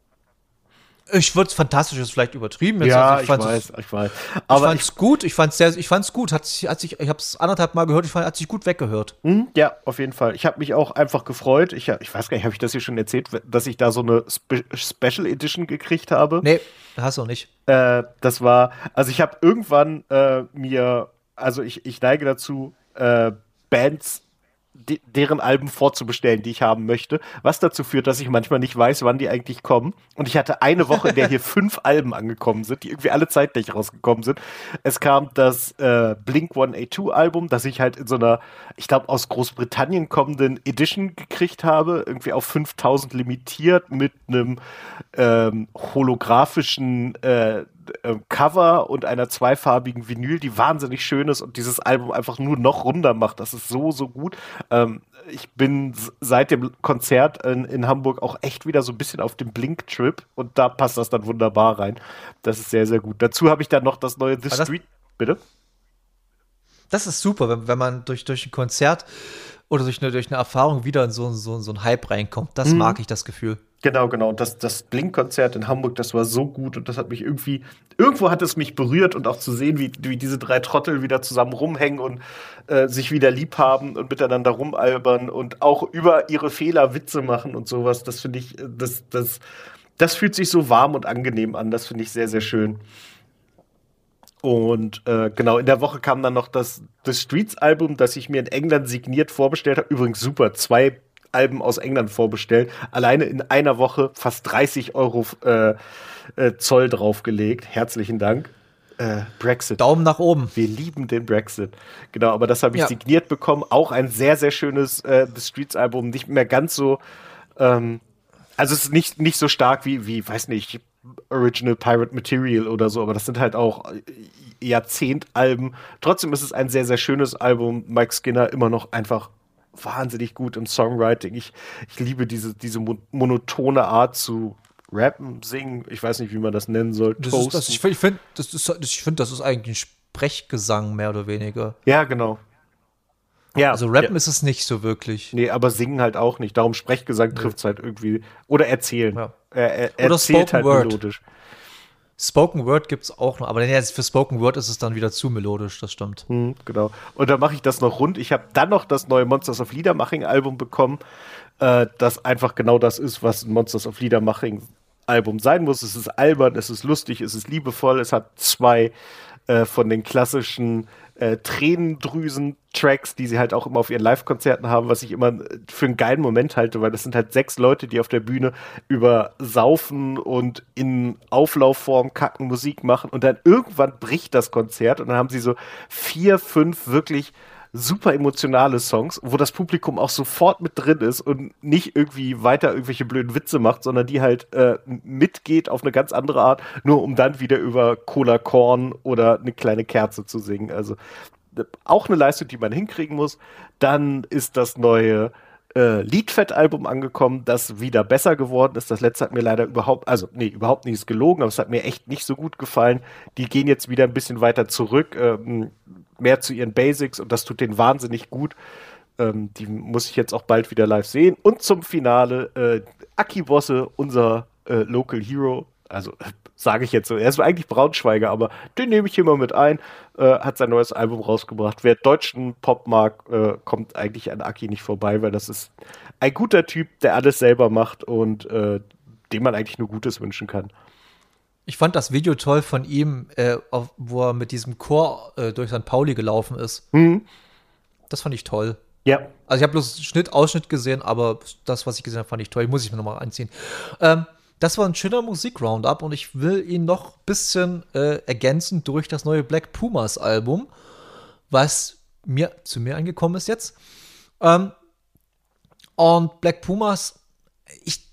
Ich würde es fantastisch, ist vielleicht übertrieben. Jetzt, ja, also ich, ich weiß, ich weiß. Aber ich fand's gut, ich fand's sehr, ich fand's gut. Hat sich, hat sich, ich habe es anderthalb Mal gehört, ich fand, hat sich gut weggehört. Mhm, ja, auf jeden Fall. Ich habe mich auch einfach gefreut. Ich, ich weiß gar nicht, habe ich das hier schon erzählt, dass ich da so eine Spe Special Edition gekriegt habe? Nee, hast du nicht. Äh, das war, also ich habe irgendwann äh, mir, also ich, ich neige dazu, äh, Bands de deren Alben vorzubestellen, die ich haben möchte, was dazu führt, dass ich manchmal nicht weiß, wann die eigentlich kommen. Und ich hatte eine Woche, in der hier fünf Alben angekommen sind, die irgendwie alle zeitgleich rausgekommen sind. Es kam das äh, Blink 182 Album, das ich halt in so einer, ich glaube, aus Großbritannien kommenden Edition gekriegt habe, irgendwie auf 5000 limitiert mit einem ähm, holographischen äh, äh, Cover und einer zweifarbigen Vinyl, die wahnsinnig schön ist und dieses Album einfach nur noch runder macht. Das ist so, so gut. Ähm, ich bin seit dem Konzert in, in, Hamburg auch echt wieder so ein bisschen auf dem Blink-Trip und da passt das dann wunderbar rein. Das ist sehr, sehr gut. Dazu habe ich dann noch das neue The Street. Bitte? Das ist super, wenn, wenn man durch, durch ein Konzert oder durch eine, durch eine Erfahrung wieder in so, so, so einen Hype reinkommt. Das mhm. mag ich, das Gefühl. Genau, genau. Das, das Blink-Konzert in Hamburg, das war so gut und das hat mich irgendwie, irgendwo hat es mich berührt und auch zu sehen, wie, wie diese drei Trottel wieder zusammen rumhängen und äh, sich wieder lieb haben und miteinander rumalbern und auch über ihre Fehler Witze machen und sowas. Das finde ich, das, das, das fühlt sich so warm und angenehm an. Das finde ich sehr, sehr schön. Und äh, genau, in der Woche kam dann noch das, das Streets-Album, das ich mir in England signiert vorbestellt habe. Übrigens super, zwei Alben aus England vorbestellt. Alleine in einer Woche fast 30 Euro äh, äh, Zoll draufgelegt. Herzlichen Dank. Äh, Brexit. Daumen nach oben. Wir lieben den Brexit. Genau, aber das habe ich Ja. signiert bekommen. Auch ein sehr, sehr schönes äh, The Streets Album. Nicht mehr ganz so, ähm, also es ist nicht, nicht so stark wie, wie, weiß nicht, Original Pirate Material oder so, aber das sind halt auch äh, Jahrzehntalben. Trotzdem ist es ein sehr, sehr schönes Album. Mike Skinner immer noch einfach wahnsinnig gut im Songwriting. Ich, ich liebe diese, diese mo- monotone Art zu rappen, singen. Ich weiß nicht, wie man das nennen soll. Das ist, das, ich finde, das, ist, ich find, das ist eigentlich ein Sprechgesang, mehr oder weniger. ja, genau. Ja, Also rappen ja. ist es nicht so wirklich. Nee, aber singen halt auch nicht. Darum Sprechgesang trifft es halt irgendwie. Oder erzählen. Ja. Er, er Oder erzählt Spoken halt Word. melodisch. Spoken Word gibt es auch noch, aber für Spoken Word ist es dann wieder zu melodisch, das stimmt. Hm, genau. Und dann mache ich das noch rund. Ich habe dann noch das neue Monsters of Liedermaching Album bekommen, äh, das einfach genau das ist, was ein Monsters of Liedermaching Album sein muss. Es ist albern, es ist lustig, es ist liebevoll. Es hat zwei äh, von den klassischen äh, Tränendrüsen-Tracks, die sie halt auch immer auf ihren Live-Konzerten haben, was ich immer äh, für einen geilen Moment halte, weil das sind halt sechs Leute, die auf der Bühne über Saufen und in Auflaufform kacken Musik machen und dann irgendwann bricht das Konzert und dann haben sie so vier, fünf wirklich super emotionale Songs, wo das Publikum auch sofort mit drin ist und nicht irgendwie weiter irgendwelche blöden Witze macht, sondern die halt äh, mitgeht auf eine ganz andere Art, nur um dann wieder über Cola Korn oder eine kleine Kerze zu singen. Also auch eine Leistung, die man hinkriegen muss. Dann ist das neue äh, Liedfett-Album angekommen, das wieder besser geworden ist. Das letzte hat mir leider überhaupt, also nee, überhaupt nicht ist gelogen, aber es hat mir echt nicht so gut gefallen. Die gehen jetzt wieder ein bisschen weiter zurück, ähm, mehr zu ihren Basics und das tut denen wahnsinnig gut. Ähm, die muss ich jetzt auch bald wieder live sehen. Und zum Finale äh, Aki Bosse, unser äh, Local Hero. Also sage ich jetzt so. Er ist eigentlich Braunschweiger, aber den nehme ich hier mal mit ein. Äh, hat sein neues Album rausgebracht. Wer deutschen Pop mag, äh, kommt eigentlich an Aki nicht vorbei, weil das ist ein guter Typ, der alles selber macht und äh, dem man eigentlich nur Gutes wünschen kann. Ich fand das Video toll von ihm, äh, auf, wo er mit diesem Chor äh, durch St. Pauli gelaufen ist. Mhm. Das fand ich toll. Ja, Also ich habe bloß Schnitt, Ausschnitt gesehen, aber das, was ich gesehen habe, fand ich toll. Muss ich mir nochmal anziehen. Ähm, das war ein schöner Musik-Roundup und ich will ihn noch ein bisschen äh, ergänzen durch das neue Black Pumas Album, was mir zu mir angekommen ist jetzt. Ähm, und Black Pumas, ich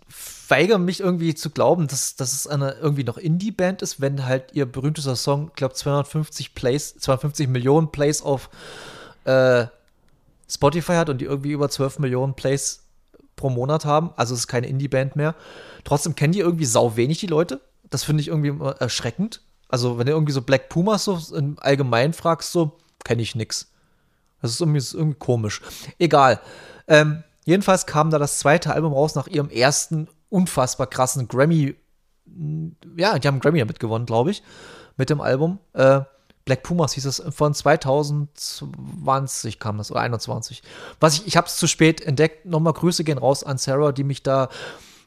weigere mich irgendwie zu glauben, dass, dass es eine irgendwie noch Indie-Band ist, wenn halt ihr berühmtester Song, ich glaube 250 Plays, 250 Millionen Plays auf äh, Spotify hat und die irgendwie über 12 Millionen Plays pro Monat haben. Also es ist keine Indie-Band mehr. Trotzdem kennen die irgendwie sau wenig, die Leute. Das finde ich irgendwie erschreckend. Also, wenn du irgendwie so Black Pumas so im Allgemeinen fragst, so, kenne ich nix. Das ist irgendwie, ist irgendwie komisch. Egal. Ähm, jedenfalls kam da das zweite Album raus nach ihrem ersten unfassbar krassen Grammy. Ja, die haben Grammy damit gewonnen, glaube ich, mit dem Album. Äh, Black Pumas hieß es von 2020 kam das oder 21. Was ich, ich habe es zu spät entdeckt. Nochmal Grüße gehen raus an Sarah, die mich da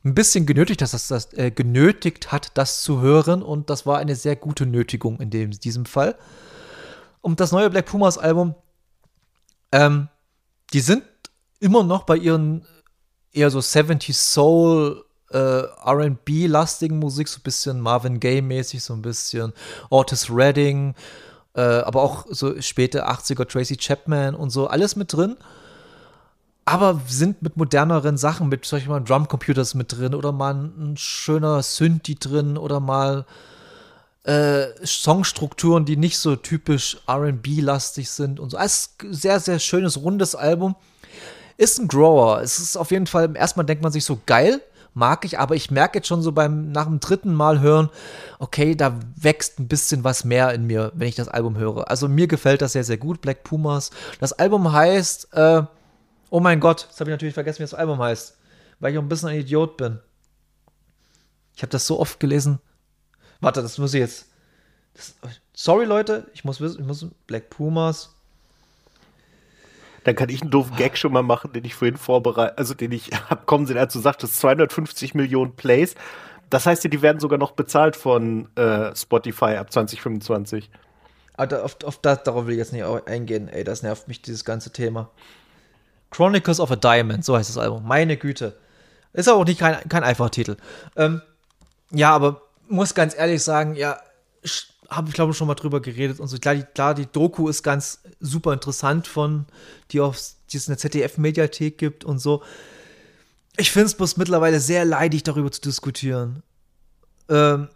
ein bisschen genötigt, dass das, das äh, genötigt hat, das zu hören. Und das war eine sehr gute Nötigung in dem, diesem Fall. Und das neue Black Pumas Album, ähm, die sind immer noch bei ihren eher so 70s Soul, äh, RB-lastigen Musik, so ein bisschen Marvin Gaye-mäßig, so ein bisschen Otis Redding, äh, aber auch so späte 80er Tracy Chapman und so, alles mit drin. Aber sind mit moderneren Sachen, mit solchen mal Drumcomputers mit drin oder mal ein, schöner Synthi drin oder mal äh, Songstrukturen, die nicht so typisch RB-lastig sind und so. Es sehr, sehr schönes, rundes Album. Ist ein Grower. Es ist auf jeden Fall, erstmal denkt man sich so geil, mag ich, aber ich merke jetzt schon so beim, nach dem dritten Mal hören, okay, da wächst ein bisschen was mehr in mir, wenn ich das Album höre. Also mir gefällt das sehr, sehr gut, Black Pumas. Das Album heißt, äh, oh mein Gott, jetzt habe ich natürlich vergessen, wie das Album heißt, weil ich auch ein bisschen ein Idiot bin. Ich habe das so oft gelesen. Warte, das muss ich jetzt. Das, sorry, Leute, ich muss wissen, ich muss Black Pumas. Dann kann ich einen doofen Gag schon mal machen, den ich vorhin vorbereitet, also den ich hab kommen sehen, als du sagtest, 250 Millionen Plays. Das heißt ja, die werden sogar noch bezahlt von äh, Spotify ab 2025. Aber auf, auf das, darauf will ich jetzt nicht eingehen, ey, das nervt mich, dieses ganze Thema. Chronicles of a Diamond, so heißt das Album. Meine Güte. Ist auch nicht kein, kein einfacher Titel. Ähm, ja, aber muss ganz ehrlich sagen, ja, habe ich glaube schon mal drüber geredet und so. Klar die, klar, die Doku ist ganz super interessant von, die auf die es in der ZDF-Mediathek gibt und so. Ich finde es bloß mittlerweile sehr leidig, darüber zu diskutieren. Ähm,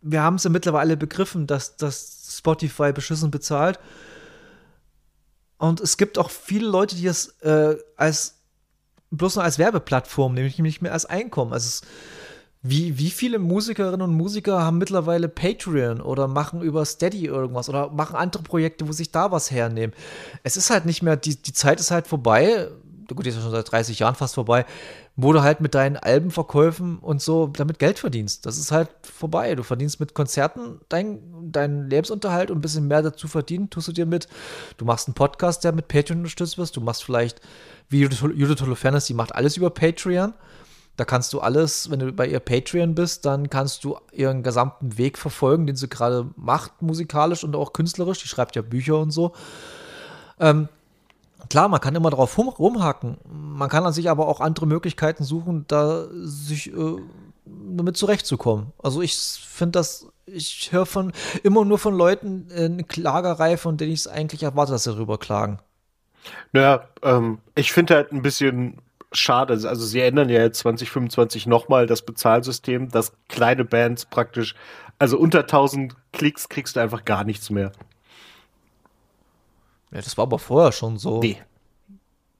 wir haben es ja mittlerweile begriffen, dass, dass Spotify beschissen bezahlt. Und es gibt auch viele Leute, die es äh, als bloß nur als Werbeplattform, nämlich nicht mehr als Einkommen. Also es, wie, wie viele Musikerinnen und Musiker haben mittlerweile Patreon oder machen über Steady irgendwas oder machen andere Projekte, wo sich da was hernehmen? Es ist halt nicht mehr, die, die Zeit ist halt vorbei. Gut, die ist ja schon seit 30 Jahren fast vorbei, wo du halt mit deinen Albenverkäufen und so damit Geld verdienst. Das ist halt vorbei. Du verdienst mit Konzerten deinen dein Lebensunterhalt und ein bisschen mehr dazu verdienen, tust du dir mit. Du machst einen Podcast, der mit Patreon unterstützt wird. Du machst vielleicht, wie Judith Holofernes, die macht alles über Patreon. Da kannst du alles, wenn du bei ihr Patreon bist, dann kannst du ihren gesamten Weg verfolgen, den sie gerade macht, musikalisch und auch künstlerisch. Die schreibt ja Bücher und so. Ähm, klar, man kann immer drauf rumhacken. Man kann an sich aber auch andere Möglichkeiten suchen, da sich äh, damit zurechtzukommen. Also ich finde das, ich höre von immer nur von Leuten eine Klagerei, von denen ich es eigentlich erwarte, dass sie darüber klagen. Naja, ähm, ich finde halt ein bisschen schade. Also sie ändern ja jetzt 2025 nochmal das Bezahlsystem, dass kleine Bands praktisch, also unter 1000 Klicks kriegst du einfach gar nichts mehr. Ja, das war aber vorher schon so. Nee.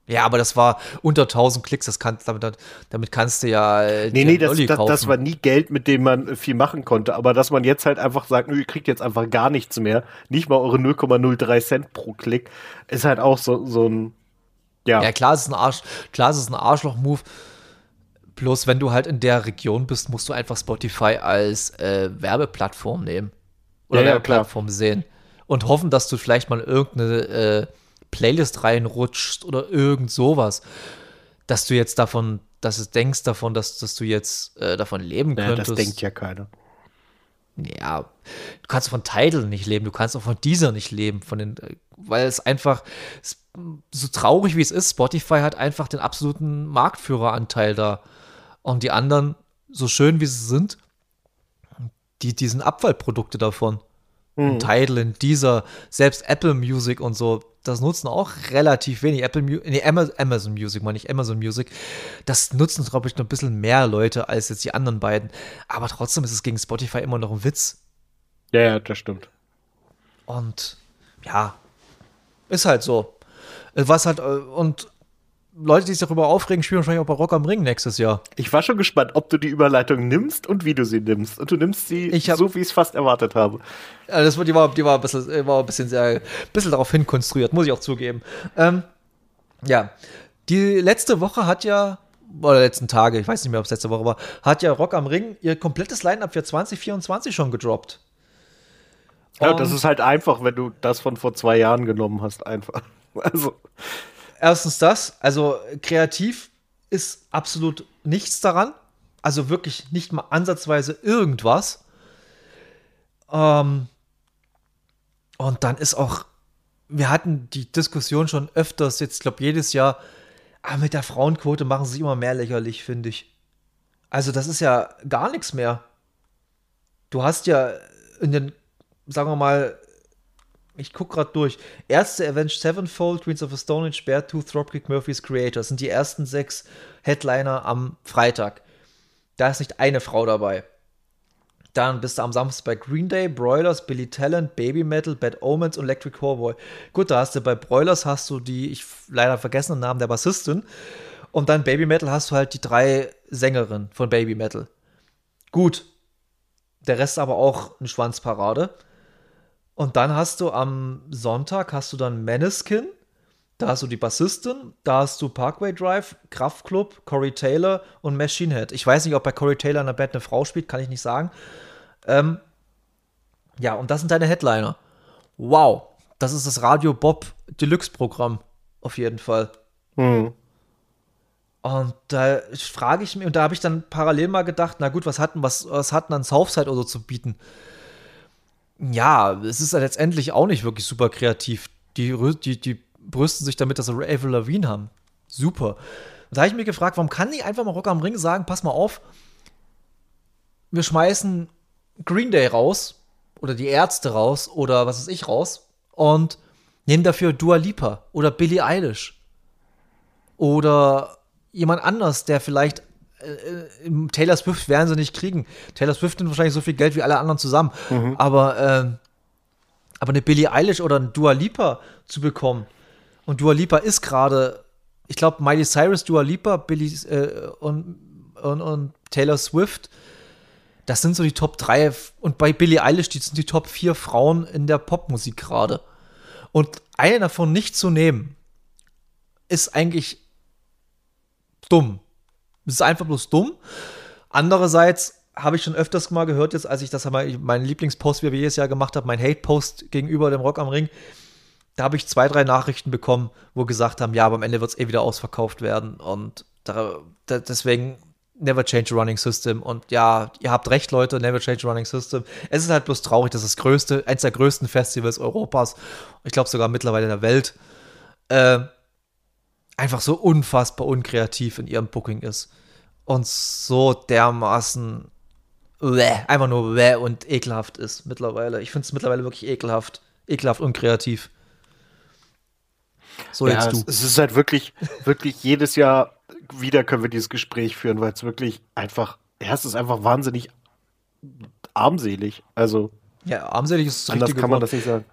Ja, aber das war unter 1000 Klicks, das kann, damit, damit kannst du ja. Äh, nee, nee, das, das, das, war nie Geld, mit dem man viel machen konnte. Aber dass man jetzt halt einfach sagt, ihr kriegt jetzt einfach gar nichts mehr, nicht mal eure 0,03 Cent pro Klick, ist halt auch so, so ein ja. ja, klar, es ist ein Arsch, klar, es ist ein Arschloch-Move. Bloß wenn du halt in der Region bist, musst du einfach Spotify als äh, Werbeplattform nehmen. Oder ja, Werbeplattform ja, sehen. Und hoffen, dass du vielleicht mal irgendeine äh, Playlist reinrutschst oder irgend sowas. Dass du jetzt davon, dass du denkst davon, dass, dass du jetzt äh, davon leben naja, könntest. Das denkt ja keiner. Ja, du kannst von Tidal nicht leben, du kannst auch von dieser nicht leben, von den, äh, weil es einfach, so traurig wie es ist, Spotify hat einfach den absoluten Marktführeranteil da. Und die anderen, so schön wie sie sind, die, die sind Abfallprodukte davon. Mhm. Tidal, in dieser, selbst Apple Music und so, das nutzen auch relativ wenig. Apple nee, Amazon Music, meine ich, Amazon Music. Das nutzen, glaube ich, noch ein bisschen mehr Leute als jetzt die anderen beiden. Aber trotzdem ist es gegen Spotify immer noch ein Witz. Ja, ja, das stimmt. Und ja, ist halt so. Was halt, äh, und Leute, die sich darüber aufregen, spielen wahrscheinlich auch bei Rock am Ring nächstes Jahr. Ich war schon gespannt, ob du die Überleitung nimmst und wie du sie nimmst. Und du nimmst sie hab, so, wie ich es fast erwartet habe. Ja, das, die, war, die war, ein bisschen, war ein bisschen sehr, ein bisschen darauf hin konstruiert, muss ich auch zugeben. Ähm, ja, die letzte Woche hat ja, oder letzten Tage, ich weiß nicht mehr, ob es letzte Woche war, hat ja Rock am Ring ihr komplettes Line-Up für 2024 schon gedroppt. Ja, und das ist halt einfach, wenn du das von vor zwei Jahren genommen hast, einfach. Also. Erstens das, also kreativ ist absolut nichts daran. Also wirklich nicht mal ansatzweise irgendwas. Ähm, und dann ist auch, wir hatten die Diskussion schon öfters, jetzt glaube jedes Jahr, aber ah, mit der Frauenquote machen sie sich immer mehr lächerlich, finde ich. Also das ist ja gar nichts mehr. Du hast ja in den sagen wir mal, ich gucke gerade durch. Erste Avenged Sevenfold, Queens of the Stone Age, Beartooth, Dropkick Murphys Creator. Das sind die ersten sechs Headliner am Freitag. Da ist nicht eine Frau dabei. Dann bist du am Samstag bei Green Day, Broilers, Billy Talent, Baby Metal, Bad Omens und Electric Cowboy. Gut, da hast du bei Broilers hast du die, ich leider vergessenen Namen der Bassistin. Und dann Baby Metal hast du halt die drei Sängerinnen von Baby Metal. Gut. Der Rest aber auch eine Schwanzparade. Und dann hast du am Sonntag hast du dann Maneskin, da hast du die Bassistin, da hast du Parkway Drive, Kraftklub, Corey Taylor und Machine Head. Ich weiß nicht, ob bei Corey Taylor in der Band eine Frau spielt, kann ich nicht sagen. Ähm, ja, und das sind deine Headliner. Wow, das ist das Radio Bob Deluxe Programm, auf jeden Fall. Mhm. Und da frage ich mich, und da habe ich dann parallel mal gedacht, na gut, was hatten, was, was hatten dann Southside oder so zu bieten? Ja, es ist ja letztendlich auch nicht wirklich super kreativ. Die, die, die brüsten sich damit, dass sie Avril Lavigne haben. Super. Da habe ich mir gefragt, warum kann die einfach mal Rock am Ring sagen, pass mal auf, wir schmeißen Green Day raus oder die Ärzte raus oder was weiß ich raus und nehmen dafür Dua Lipa oder Billie Eilish oder jemand anders, der vielleicht äh, Taylor Swift werden sie nicht kriegen. Taylor Swift nimmt wahrscheinlich so viel Geld wie alle anderen zusammen. Mhm. Aber, äh, aber eine Billie Eilish oder ein Dua Lipa zu bekommen. Und Dua Lipa ist gerade, ich glaube, Miley Cyrus, Dua Lipa, Billie äh, und, und, und Taylor Swift das sind so die Top 3 und bei Billie Eilish, die sind die Top 4 Frauen in der Popmusik gerade. Und eine davon nicht zu nehmen, ist eigentlich dumm. Es ist einfach bloß dumm. Andererseits habe ich schon öfters mal gehört, jetzt als ich das mal, meinen Lieblingspost, wie wir jedes Jahr gemacht haben, mein Hate-Post gegenüber dem Rock am Ring, da habe ich zwei, drei Nachrichten bekommen, wo gesagt haben, ja, aber am Ende wird es eh wieder ausverkauft werden. Und da, da, deswegen Never change a running system. Und ja, ihr habt recht, Leute, never change a running system. Es ist halt bloß traurig, dass das größte, eins der größten Festivals Europas, ich glaube sogar mittlerweile der Welt, äh, einfach so unfassbar unkreativ in ihrem Booking ist. Und so dermaßen bleh, einfach nur bleh und ekelhaft ist mittlerweile. Ich finde es mittlerweile wirklich ekelhaft. Ekelhaft unkreativ. So ja, jetzt du. Es ist halt wirklich, wirklich jedes Jahr wieder können wir dieses Gespräch führen, weil es wirklich einfach, ja, es ist einfach wahnsinnig armselig. Also. Ja, armselig ist das Anders kann man das nicht sagen.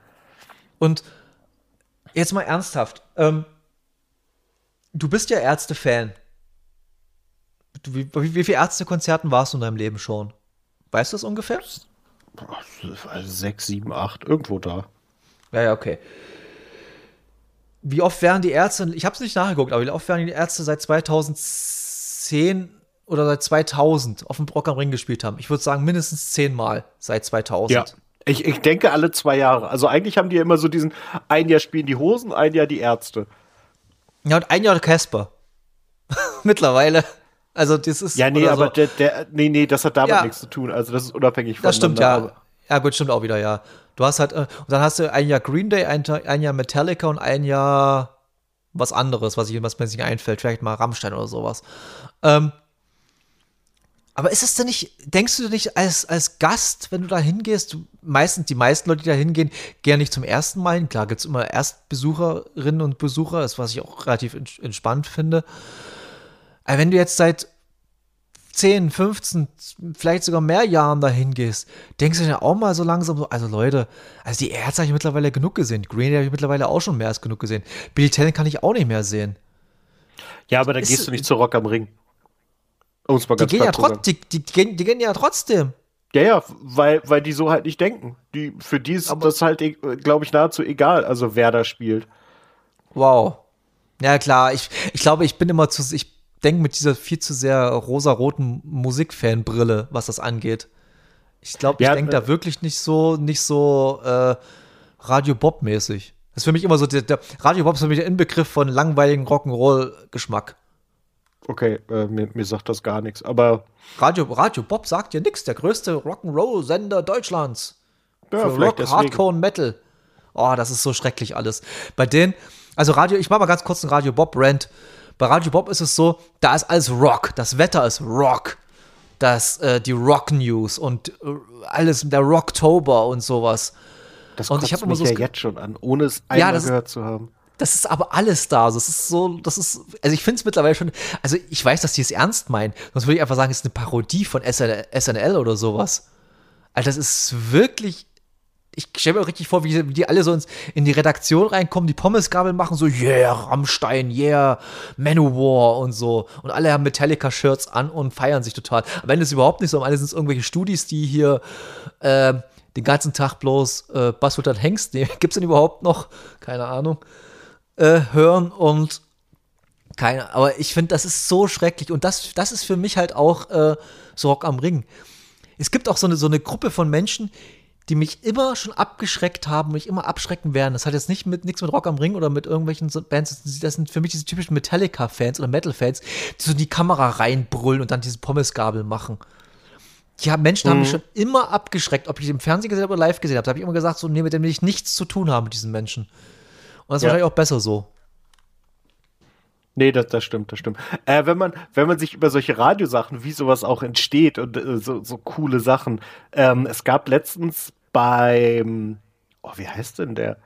Und jetzt mal ernsthaft. Ähm, du bist ja Ärzte-Fan. Wie, wie, wie viele Ärztekonzerten warst du in deinem Leben schon? Weißt du das ungefähr? Also sechs, sieben, acht, irgendwo da. Ja, ja, okay wie oft werden die Ärzte, ich habe es nicht nachgeguckt, aber wie oft werden die Ärzte seit 2010 oder seit 2000 auf dem Brock am Ring gespielt haben? Ich würde sagen, mindestens zehnmal seit 2000. Ja. Ich, ich denke alle zwei Jahre. Also eigentlich haben die ja immer so diesen, ein Jahr spielen die Hosen, ein Jahr die Ärzte. Ja, und ein Jahr Casper. Mittlerweile. Also das ist. Ja, nee, aber so. der, der, nee, nee, das hat damit ja. nichts zu tun. Also das ist unabhängig von. Das stimmt, ja. Ja, gut, stimmt auch wieder, ja. Du hast halt, äh, und dann hast du ein Jahr Green Day, ein, ein Jahr Metallica und ein Jahr was anderes, was, ich, was mir nicht einfällt, vielleicht mal Rammstein oder sowas. Ähm, aber ist es denn nicht, denkst du nicht als, als Gast, wenn du da hingehst, meistens, die meisten Leute, die da hingehen, gehen nicht zum ersten Mal hin. Klar, gibt es immer Erstbesucherinnen und Besucher, das was ich auch relativ entspannt finde. Aber wenn du jetzt seit 10, 15, vielleicht sogar mehr Jahren dahin gehst, denkst du ja auch mal so langsam so, also Leute, also die Ärzte habe ich mittlerweile genug gesehen. Green habe ich mittlerweile auch schon mehr als genug gesehen. Billy Talent kann ich auch nicht mehr sehen. Ja, aber dann gehst du nicht zu Rock am Ring. Um mal die, gehen ja trot, die, die, die, gehen, die gehen ja trotzdem. Ja, ja, weil, weil die so halt nicht denken. Die, für die ist aber das halt, e, glaube ich, nahezu egal, also wer da spielt. Wow. Ja, klar, ich, ich glaube, ich bin immer zu, ich denke mit dieser viel zu sehr rosaroten Musikfanbrille, was das angeht. Ich glaube, ich ja, denke äh, da wirklich nicht so, nicht so äh, Radio Bob mäßig. Das ist für mich immer so der, der Radio Bob ist für mich der Inbegriff von langweiligen Rock'n'Roll Geschmack. Okay, äh, mir, mir, sagt das gar nichts, aber Radio Radio Bob sagt ja nichts, der größte Rock'n'Roll Sender Deutschlands. Ja, für Rock, deswegen. Hardcore und Metal. Oh, das ist so schrecklich alles. Bei denen, also Radio, ich mache mal ganz kurz einen Radio Bob Rant. Bei Radio Bob ist es so, da ist alles Rock. Das Wetter ist Rock. Das, äh, die Rock News und äh, alles, der Rocktober und sowas. Das und ich habe immer so ja jetzt schon an, ohne es einmal ja, das, gehört zu haben. Das ist aber alles da. Das ist so, das ist, also ich finde es mittlerweile schon, also ich weiß, dass die es ernst meinen. Sonst würde ich einfach sagen, es ist eine Parodie von SNL oder sowas. Also das ist wirklich ich stelle mir auch richtig vor, wie, die alle so ins, in die Redaktion reinkommen, die Pommesgabel machen, so, yeah, Rammstein, yeah, Manowar und so. Und alle haben Metallica-Shirts an und feiern sich total. Am Ende ist es überhaupt nicht so. Am Ende sind es irgendwelche Studis, die hier äh, den ganzen Tag bloß äh, Basshutter Hengst, nee, es denn überhaupt noch? Keine Ahnung. Äh, hören und keine, aber ich finde, das ist so schrecklich. Und das, das ist für mich halt auch äh, so Rock am Ring. Es gibt auch so eine, so eine Gruppe von Menschen, die mich immer schon abgeschreckt haben, mich immer abschrecken werden. Das hat jetzt nicht mit nichts mit Rock am Ring oder mit irgendwelchen Bands. Das sind für mich diese typischen Metallica-Fans oder Metal-Fans, die so in die Kamera reinbrüllen und dann diese Pommesgabel machen. Ja, Menschen mhm. haben mich mhm. schon immer abgeschreckt, ob ich im Fernsehen gesehen habe oder live gesehen habe. Da habe ich immer gesagt, so, nee, mit dem will ich nichts zu tun haben, mit diesen Menschen. Und das ist ja. wahrscheinlich auch besser so. Nee, das, das stimmt, das stimmt. Äh, wenn, man, wenn man sich über solche Radiosachen, wie sowas auch entsteht und äh, so, so coole Sachen, ähm, es gab letztens beim, oh, wie heißt denn der?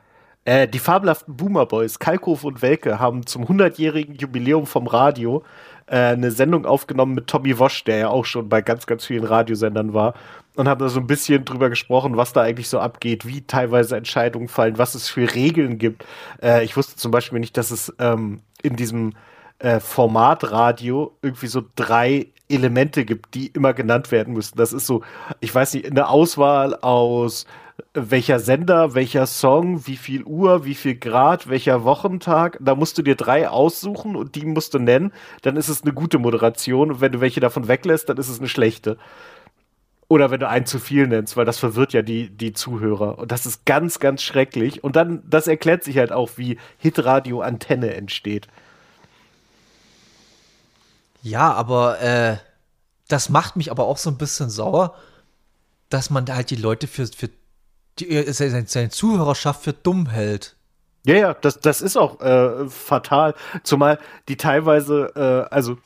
Äh, die fabelhaften Boomer Boys, Kalkow und Welke, haben zum 100-jährigen Jubiläum vom Radio äh, eine Sendung aufgenommen mit Tommy Wosch, der ja auch schon bei ganz, ganz vielen Radiosendern war. Und haben da so ein bisschen drüber gesprochen, was da eigentlich so abgeht, wie teilweise Entscheidungen fallen, was es für Regeln gibt. Äh, ich wusste zum Beispiel nicht, dass es ähm, in diesem äh, Formatradio irgendwie so drei Elemente gibt, die immer genannt werden müssen. Das ist so, ich weiß nicht, eine Auswahl aus welcher Sender, welcher Song, wie viel Uhr, wie viel Grad, welcher Wochentag. Da musst du dir drei aussuchen und die musst du nennen. Dann ist es eine gute Moderation. Und wenn du welche davon weglässt, dann ist es eine schlechte. Oder wenn du einen zu viel nennst, weil das verwirrt ja die, die Zuhörer. Und das ist ganz, ganz schrecklich. Und dann, das erklärt sich halt auch, wie Hitradio Antenne entsteht. Ja, aber äh, das macht mich aber auch so ein bisschen sauer, dass man halt die Leute für, für die, äh, seine, seine Zuhörerschaft für dumm hält. Ja, ja, das, das ist auch äh, fatal. Zumal die teilweise, äh, also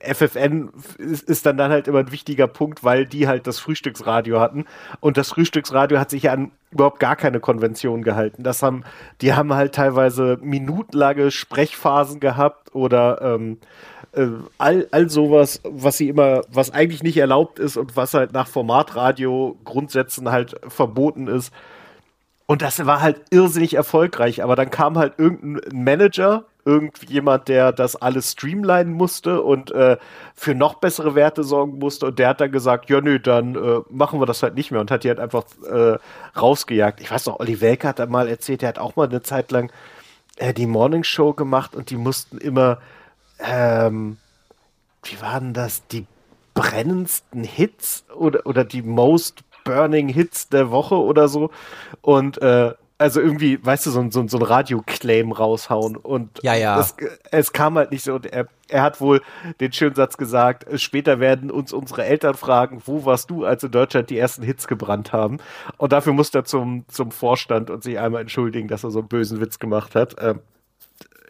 FFN ist, ist, dann dann halt immer ein wichtiger Punkt, weil die halt das Frühstücksradio hatten und das Frühstücksradio hat sich ja an überhaupt gar keine Konvention gehalten. Das haben, die haben halt teilweise minutenlange Sprechphasen gehabt oder ähm, äh, all, all sowas, was sie immer, was eigentlich nicht erlaubt ist und was halt nach Formatradio Grundsätzen halt verboten ist. Und das war halt irrsinnig erfolgreich, aber dann kam halt irgendein Manager, irgendjemand, der das alles streamlinen musste und äh, für noch bessere Werte sorgen musste und der hat dann gesagt, ja nö, dann äh, machen wir das halt nicht mehr und hat die halt einfach äh, rausgejagt. Ich weiß noch, Olli Welke hat da mal erzählt, der hat auch mal eine Zeit lang äh, die Morning Show gemacht und die mussten immer ähm, wie waren das? Die brennendsten Hits oder, oder die most burning Hits der Woche oder so. Und äh, also irgendwie, weißt du, so, so, so ein Radio-Claim raushauen. Und ja, ja. Es, es kam halt nicht so. Und er, er hat wohl den schönen Satz gesagt, später werden uns unsere Eltern fragen, wo warst du, als in Deutschland die ersten Hits gebrannt haben? Und dafür musste er zum, zum Vorstand und sich einmal entschuldigen, dass er so einen bösen Witz gemacht hat. Ähm,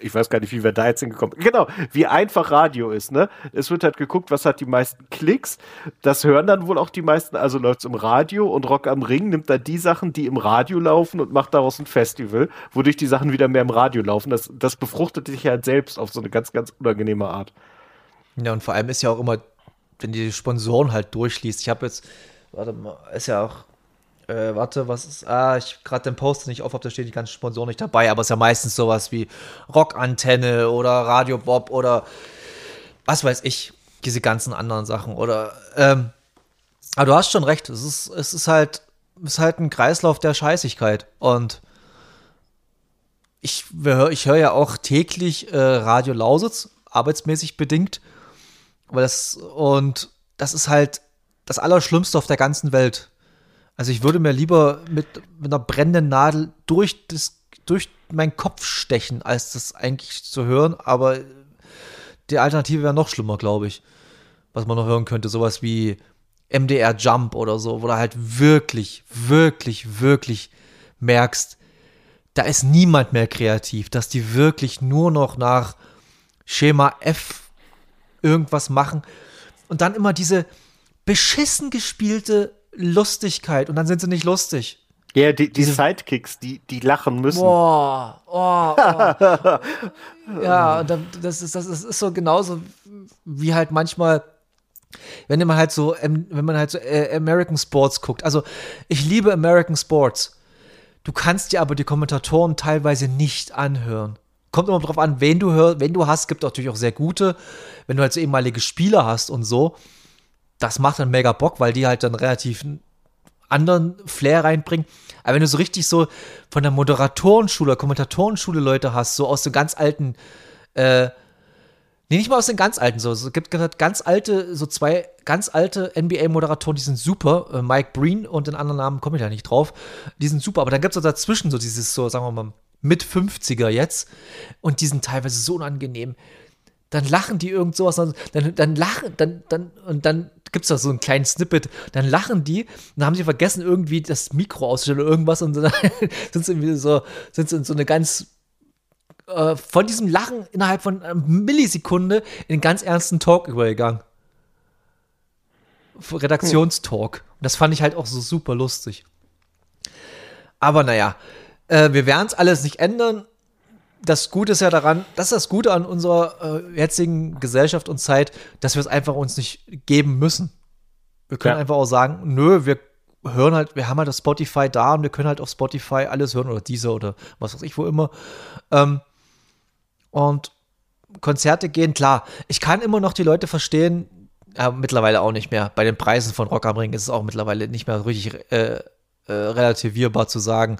ich weiß gar nicht, wie wir da jetzt hingekommen Genau, wie einfach Radio ist, ne? Es wird halt geguckt, was hat die meisten Klicks. Das hören dann wohl auch die meisten, also läuft es im Radio und Rock am Ring nimmt dann die Sachen, die im Radio laufen und macht daraus ein Festival, wodurch die Sachen wieder mehr im Radio laufen. Das, das befruchtet sich halt selbst auf so eine ganz, ganz unangenehme Art. Ja, und vor allem ist ja auch immer, wenn die Sponsoren halt durchliest. Ich habe jetzt, warte mal, ist ja auch äh, warte, was ist. Ah, ich gerade den Post nicht auf, ob da steht die ganzen Sponsoren nicht dabei, aber es ist ja meistens sowas wie Rockantenne oder Radio Bob oder was weiß ich, diese ganzen anderen Sachen. Oder ähm, aber du hast schon recht, es ist, es ist halt, es ist halt ein Kreislauf der Scheißigkeit. Und ich, ich höre ja auch täglich äh, Radio Lausitz, arbeitsmäßig bedingt. Aber das, und das ist halt das Allerschlimmste auf der ganzen Welt. Also ich würde mir lieber mit, mit einer brennenden Nadel durch, das, durch meinen Kopf stechen, als das eigentlich zu hören. Aber die Alternative wäre noch schlimmer, glaube ich. Was man noch hören könnte, sowas wie MDR Jump oder so, wo du halt wirklich, wirklich, wirklich merkst, da ist niemand mehr kreativ, dass die wirklich nur noch nach Schema F irgendwas machen und dann immer diese beschissen gespielte Lustigkeit und dann sind sie nicht lustig. Ja, die, die Sidekicks, die, die lachen müssen. Boah, oh, oh. ja, das ist, das ist so genauso wie halt manchmal, wenn man halt so, wenn man halt so äh, American Sports guckt. Also, ich liebe American Sports. Du kannst dir aber die Kommentatoren teilweise nicht anhören. Kommt immer drauf an, wen du hörst, wenn du hast, gibt natürlich auch sehr gute, wenn du halt so ehemalige Spieler hast und so das macht dann mega Bock, weil die halt dann relativ anderen Flair reinbringen. Aber wenn du so richtig so von der Moderatorenschule, Kommentatorenschule Leute hast, so aus den ganz alten, äh, nee, nicht mal aus den ganz alten, so, es gibt ganz alte, so zwei ganz alte NBA-Moderatoren, die sind super, äh, Mike Breen und den anderen Namen komme ich da nicht drauf, die sind super, aber dann gibt es dazwischen so dieses, so, sagen wir mal, mit 50er jetzt. Und die sind teilweise so unangenehm dann lachen die irgend sowas, dann, dann lachen, dann, dann, und dann gibt es da so einen kleinen Snippet, dann lachen die, und dann haben sie vergessen, irgendwie das Mikro auszustellen oder irgendwas, und dann sind sie irgendwie so, sind sie in so eine ganz äh, von diesem Lachen innerhalb von einer Millisekunde in einen ganz ernsten Talk übergegangen. Redaktionstalk. Und das fand ich halt auch so super lustig. Aber naja, äh, wir werden es alles nicht ändern. Das Gute ist ja daran, das ist das Gute an unserer äh, jetzigen Gesellschaft und Zeit, dass wir es einfach uns nicht geben müssen. Wir können Ja. einfach auch sagen, nö, wir hören halt, wir haben halt das Spotify da und wir können halt auf Spotify alles hören oder diese oder was weiß ich wo immer. Ähm, und Konzerte gehen, klar. Ich kann immer noch die Leute verstehen, äh, mittlerweile auch nicht mehr. Bei den Preisen von Rock am Ring ist es auch mittlerweile nicht mehr richtig äh, äh, relativierbar zu sagen,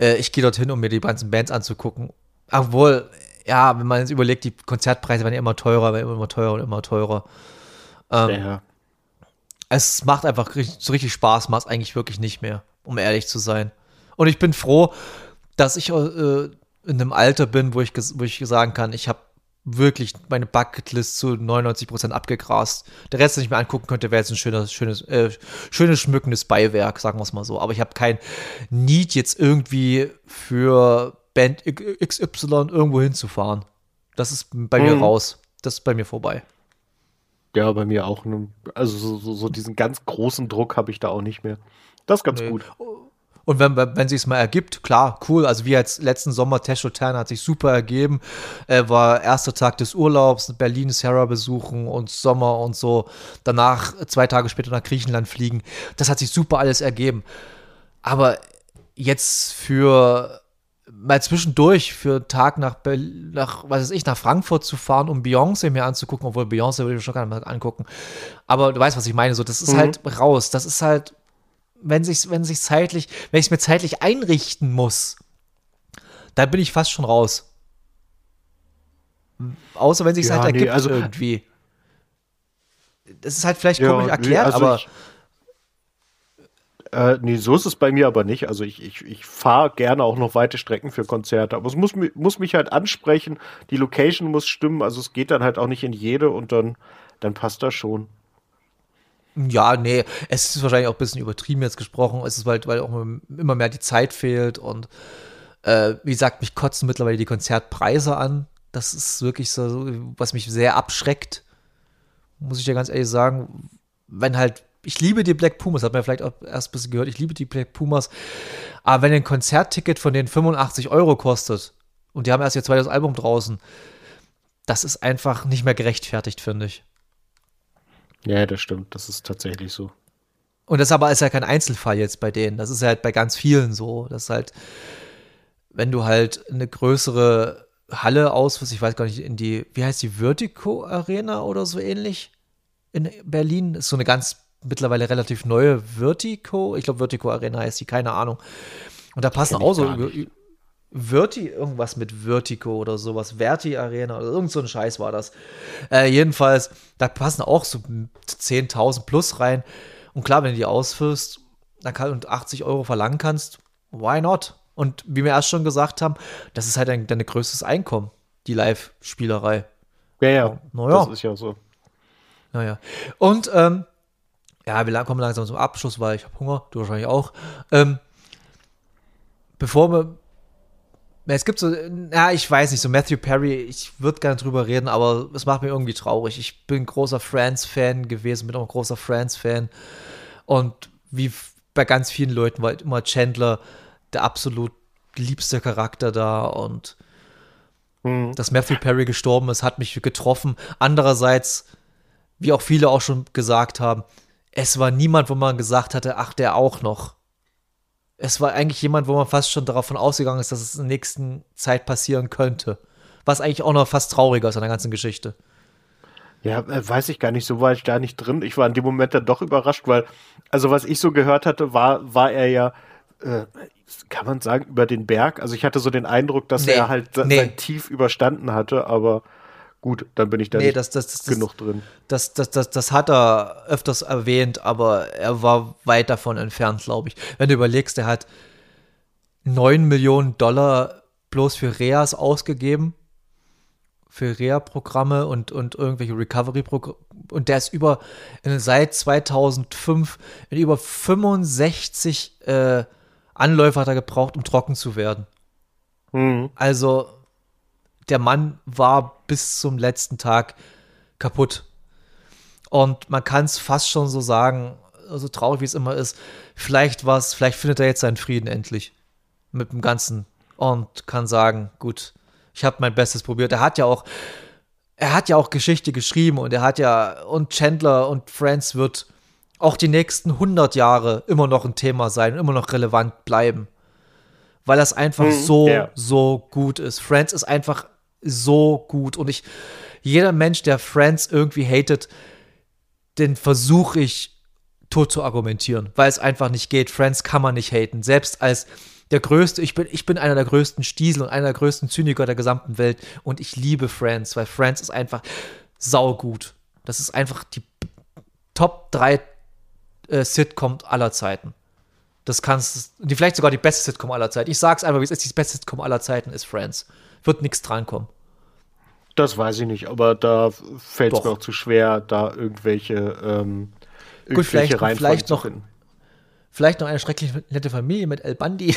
äh, ich gehe dorthin, um mir die ganzen Bands anzugucken. Obwohl, ja, wenn man jetzt überlegt, die Konzertpreise werden ja immer teurer, werden immer teurer und immer teurer. Ähm, Ja. es macht einfach so richtig Spaß, macht es eigentlich wirklich nicht mehr, um ehrlich zu sein. Und ich bin froh, dass ich äh, in einem Alter bin, wo ich, wo ich sagen kann, ich habe wirklich meine Bucketlist zu 99% abgegrast. Der Rest, den ich mir angucken könnte, wäre jetzt ein schönes, schönes, äh, schönes schmückendes Beiwerk, sagen wir es mal so. Aber ich habe kein Need jetzt irgendwie für Band XY irgendwo hinzufahren. Das ist bei mir Mhm. raus. Das ist bei mir vorbei. Ja, bei mir auch. Also so, so, so diesen ganz großen Druck habe ich da auch nicht mehr. Das ist ganz Nee. gut. Und wenn, wenn sich es mal ergibt, klar, cool. Also wie jetzt letzten Sommer, Tesho Turner hat sich super ergeben. Äh, war erster Tag des Urlaubs, Berlin Sarah besuchen und Sommer und so. Danach zwei Tage später nach Griechenland fliegen. Das hat sich super alles ergeben. Aber jetzt für mal zwischendurch für einen Tag nach, nach, was weiß ich, nach Frankfurt zu fahren, um Beyoncé mir anzugucken, obwohl Beyoncé würde ich mir schon gerne mal angucken. Aber du weißt, was ich meine. So, das ist Mhm. halt raus. Das ist halt, wenn sich, wenn sich zeitlich, wenn ich es mir zeitlich einrichten muss, da bin ich fast schon raus. Außer wenn sich es Ja, halt nee, ergibt also- irgendwie. Das ist halt vielleicht Ja, komisch nee, erklärt, also aber ich- Äh, nee, so ist es bei mir aber nicht. Also ich, ich, ich fahre gerne auch noch weite Strecken für Konzerte, aber es muss, muss mich halt ansprechen, die Location muss stimmen, also es geht dann halt auch nicht in jede und dann, dann passt das schon. Ja, nee, es ist wahrscheinlich auch ein bisschen übertrieben jetzt gesprochen. Es ist halt, weil auch immer mehr die Zeit fehlt und äh, wie gesagt, mich kotzen mittlerweile die Konzertpreise an. Das ist wirklich so, was mich sehr abschreckt. Muss ich dir ganz ehrlich sagen. Wenn halt, ich liebe die Black Pumas, hat man vielleicht auch erst ein bisschen gehört, ich liebe die Black Pumas. Aber wenn ein Konzertticket von denen 85 Euro kostet und die haben erst ihr zweites Album draußen, das ist einfach nicht mehr gerechtfertigt, finde ich. Ja, das stimmt, das ist tatsächlich so. Und das aber ist ja kein Einzelfall jetzt bei denen. Das ist halt bei ganz vielen so. Das ist halt, wenn du halt eine größere Halle ausführst, ich weiß gar nicht, in die, wie heißt die, Vertigo Arena oder so ähnlich in Berlin, ist so eine ganz mittlerweile relativ neue Vertigo, ich glaube Vertigo Arena heißt die, keine Ahnung. Und da passen auch so. Verti, irgendwas mit Vertigo oder sowas, Verti Arena oder irgend so ein Scheiß war das. Äh, jedenfalls, da passen auch so 10.000 plus rein. Und klar, wenn du die ausführst dann kann, und 80 Euro verlangen kannst, why not? Und wie wir erst schon gesagt haben, das ist halt dein, dein größtes Einkommen, die Live-Spielerei. Ja, ja, Na ja. das ist ja so. Naja. Und, ähm, ja, wir kommen langsam zum Abschluss, weil ich habe Hunger, du wahrscheinlich auch. Ähm, bevor wir. Es gibt so, ja, ich weiß nicht, so Matthew Perry, ich würde gerne drüber reden, aber es macht mich irgendwie traurig. Ich bin großer Friends-Fan gewesen, bin auch ein großer Friends-Fan. Und wie bei ganz vielen Leuten war immer Chandler der absolut liebste Charakter da und Mhm. dass Matthew Perry gestorben ist, hat mich getroffen. Andererseits, wie auch viele auch schon gesagt haben, es war niemand, wo man gesagt hatte, ach, der auch noch. Es war eigentlich jemand, wo man fast schon davon ausgegangen ist, dass es in der nächsten Zeit passieren könnte. Was eigentlich auch noch fast trauriger ist an der ganzen Geschichte. Ja, äh, weiß ich gar nicht, so war ich da nicht drin. Ich war in dem Moment dann doch überrascht, weil, also was ich so gehört hatte, war, war er ja, äh, kann man sagen, über den Berg. Also ich hatte so den Eindruck, dass Nee, er halt nee. sein Tief überstanden hatte, aber gut, dann bin ich da Nee, nicht das, das, das, genug drin. Das, das, das, das hat er öfters erwähnt, aber er war weit davon entfernt, glaube ich. Wenn du überlegst, er hat 9 Millionen Dollar bloß für Reas ausgegeben, für Reha-Programme und, und irgendwelche Recovery-Programme. Und der ist über, seit 2005 in über 65 äh, Anläufe hat er gebraucht, um trocken zu werden. Mhm. Also, der Mann war bis zum letzten Tag kaputt. Und man kann es fast schon so sagen, so traurig wie es immer ist, vielleicht was, vielleicht findet er jetzt seinen Frieden endlich mit dem Ganzen und kann sagen, gut, ich habe mein Bestes probiert. Er hat ja auch, er hat ja auch Geschichte geschrieben und er hat ja, und Chandler und Friends wird auch die nächsten 100 Jahre immer noch ein Thema sein und immer noch relevant bleiben. Weil das einfach mhm, so, ja. so gut ist. Friends ist einfach so gut und ich, jeder Mensch, der Friends irgendwie hatet, den versuche ich tot zu argumentieren, weil es einfach nicht geht. Friends kann man nicht haten. Selbst als der größte, ich bin, ich bin einer der größten Stiesel und einer der größten Zyniker der gesamten Welt und ich liebe Friends, weil Friends ist einfach saugut. Das ist einfach die Top 3 äh, Sitcom aller Zeiten. Das kannst die vielleicht sogar die beste Sitcom aller Zeiten. Ich sag's einfach, wie es ist, die beste Sitcom aller Zeiten ist Friends. Wird nichts drankommen. Das weiß ich nicht, aber da fällt es mir auch zu schwer, da irgendwelche, ähm, irgendwelche Gut, vielleicht, vielleicht noch, finden. Vielleicht noch eine schrecklich nette Familie mit El Bandi.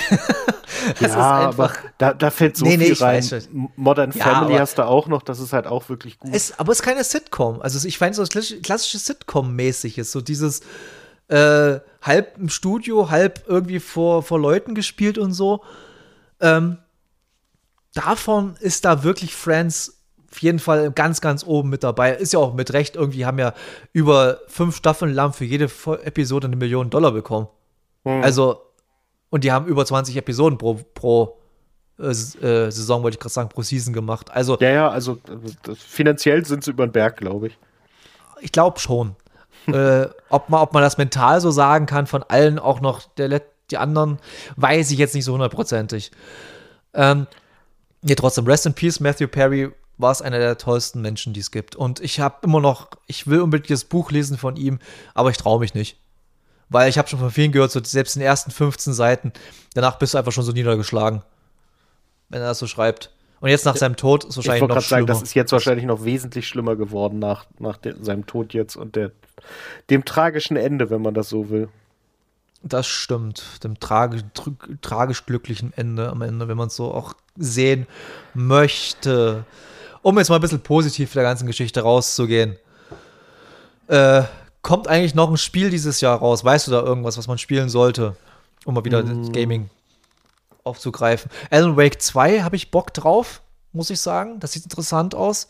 ja, aber da, da fällt so nee, nee, viel rein. Modern ja, Family hast du auch noch, das ist halt auch wirklich gut. Es, aber es ist keine Sitcom. Also ich fand so klassisches Sitcom-mäßiges, so dieses äh, halb im Studio, halb irgendwie vor, vor Leuten gespielt und so. Ähm, davon ist da wirklich Friends auf jeden Fall ganz, ganz oben mit dabei. Ist ja auch mit Recht, irgendwie haben ja über fünf Staffeln lang für jede Episode eine Million Dollar bekommen. Hm. Also, und die haben über 20 Episoden pro, pro äh, äh, Saison, wollte ich gerade sagen, pro Season gemacht. Also, ja, ja, also finanziell sind sie über den Berg, glaube ich. Ich glaube schon. äh, ob, man, ob man das mental so sagen kann, von allen auch noch der, die anderen, weiß ich jetzt nicht so hundertprozentig. Ähm, nee, trotzdem, Rest in Peace, Matthew Perry war es einer der tollsten Menschen, die es gibt. Und ich habe immer noch, ich will unbedingt das Buch lesen von ihm, aber ich traue mich nicht. Weil ich habe schon von vielen gehört, so selbst in den ersten 15 Seiten, danach bist du einfach schon so niedergeschlagen, wenn er das so schreibt. Und jetzt nach seinem Tod ist wahrscheinlich ich noch schlimmer. Sagen, das ist jetzt wahrscheinlich noch wesentlich schlimmer geworden nach, nach de, seinem Tod jetzt und der, dem tragischen Ende, wenn man das so will. Das stimmt, dem tragisch, tragisch glücklichen Ende am Ende, wenn man es so auch sehen möchte. Um jetzt mal ein bisschen positiv der ganzen Geschichte rauszugehen. Äh, Kommt eigentlich noch ein Spiel dieses Jahr raus? Weißt du da irgendwas, was man spielen sollte, um mal wieder mm. Gaming aufzugreifen? Alan Wake 2 habe ich Bock drauf, muss ich sagen. Das sieht interessant aus.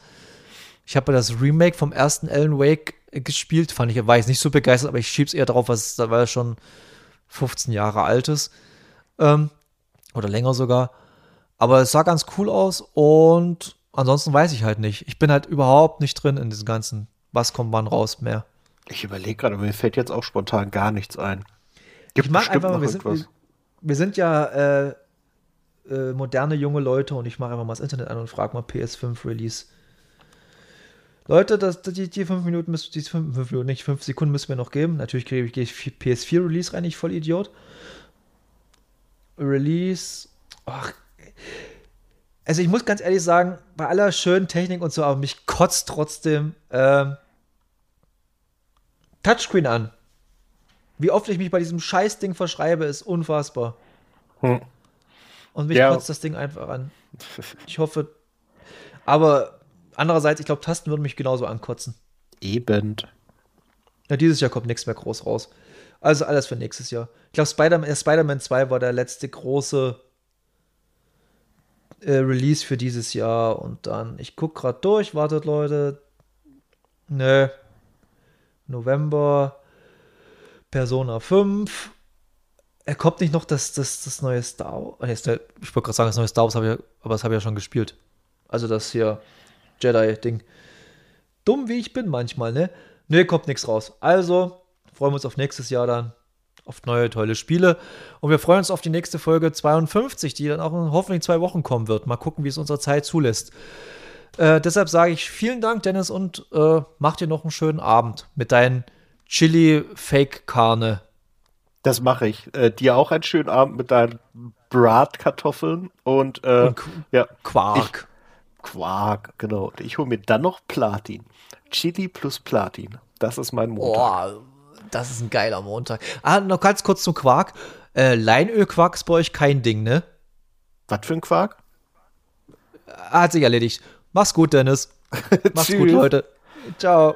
Ich habe das Remake vom ersten Alan Wake gespielt. Fand ich, war ich nicht so begeistert, aber ich schieb's eher drauf, weil es schon 15 Jahre alt ist. Ähm, oder länger sogar. Aber es sah ganz cool aus und ansonsten weiß ich halt nicht. Ich bin halt überhaupt nicht drin in diesem ganzen, was kommt wann raus mehr. Ich überlege gerade, mir fällt jetzt auch spontan gar nichts ein. Gibt ich mach einfach mal, wir sind, wir, wir sind, ja äh, äh, moderne junge Leute und ich mache einfach mal das Internet an und frage mal PS5 Release. Leute, das, die, die fünf Minuten müssen, die fünf, fünf Minuten, nicht fünf Sekunden müssen wir noch geben. Natürlich gehe ich, ich PS4 Release rein, ich voll Idiot. Release. Ach. Also ich muss ganz ehrlich sagen, bei aller schönen Technik und so, aber mich kotzt trotzdem ähm, Touchscreen an. Wie oft ich mich bei diesem Scheißding verschreibe, ist unfassbar. Hm. Und mich ja. kotzt das Ding einfach an. Ich hoffe. Aber andererseits, ich glaube, Tasten würden mich genauso ankotzen. Eben. Ja, dieses Jahr kommt nichts mehr groß raus. Also alles für nächstes Jahr. Ich glaube, Spider-Man äh, Spider 2 war der letzte große äh, Release für dieses Jahr. Und dann, ich gucke gerade durch, wartet Leute. Nö, November Persona 5. Er kommt nicht noch das, das, das neue Star Wars. Ich wollte gerade sagen, das neue Star Wars, habe ich, aber das habe ich ja schon gespielt. Also das hier Jedi-Ding. Dumm wie ich bin manchmal, ne? Ne, kommt nichts raus. Also freuen wir uns auf nächstes Jahr dann. Auf neue, tolle Spiele. Und wir freuen uns auf die nächste Folge 52, die dann auch in hoffentlich zwei Wochen kommen wird. Mal gucken, wie es unsere Zeit zulässt. Äh, deshalb sage ich vielen Dank, Dennis, und äh, mach dir noch einen schönen Abend mit deinen Chili-Fake-Karne. Das mache ich. Äh, dir auch einen schönen Abend mit deinen Bratkartoffeln und, äh, und ja, Quark. Ich, Quark, genau. Ich hole mir dann noch Platin. Chili plus Platin. Das ist mein Montag. Das ist ein geiler Montag. Ah, noch ganz kurz zum Quark. Äh, Leinölquark ist bei euch kein Ding, ne? Was für ein Quark? hat sich erledigt. Mach's gut, Dennis. Mach's gut, Leute. Ciao.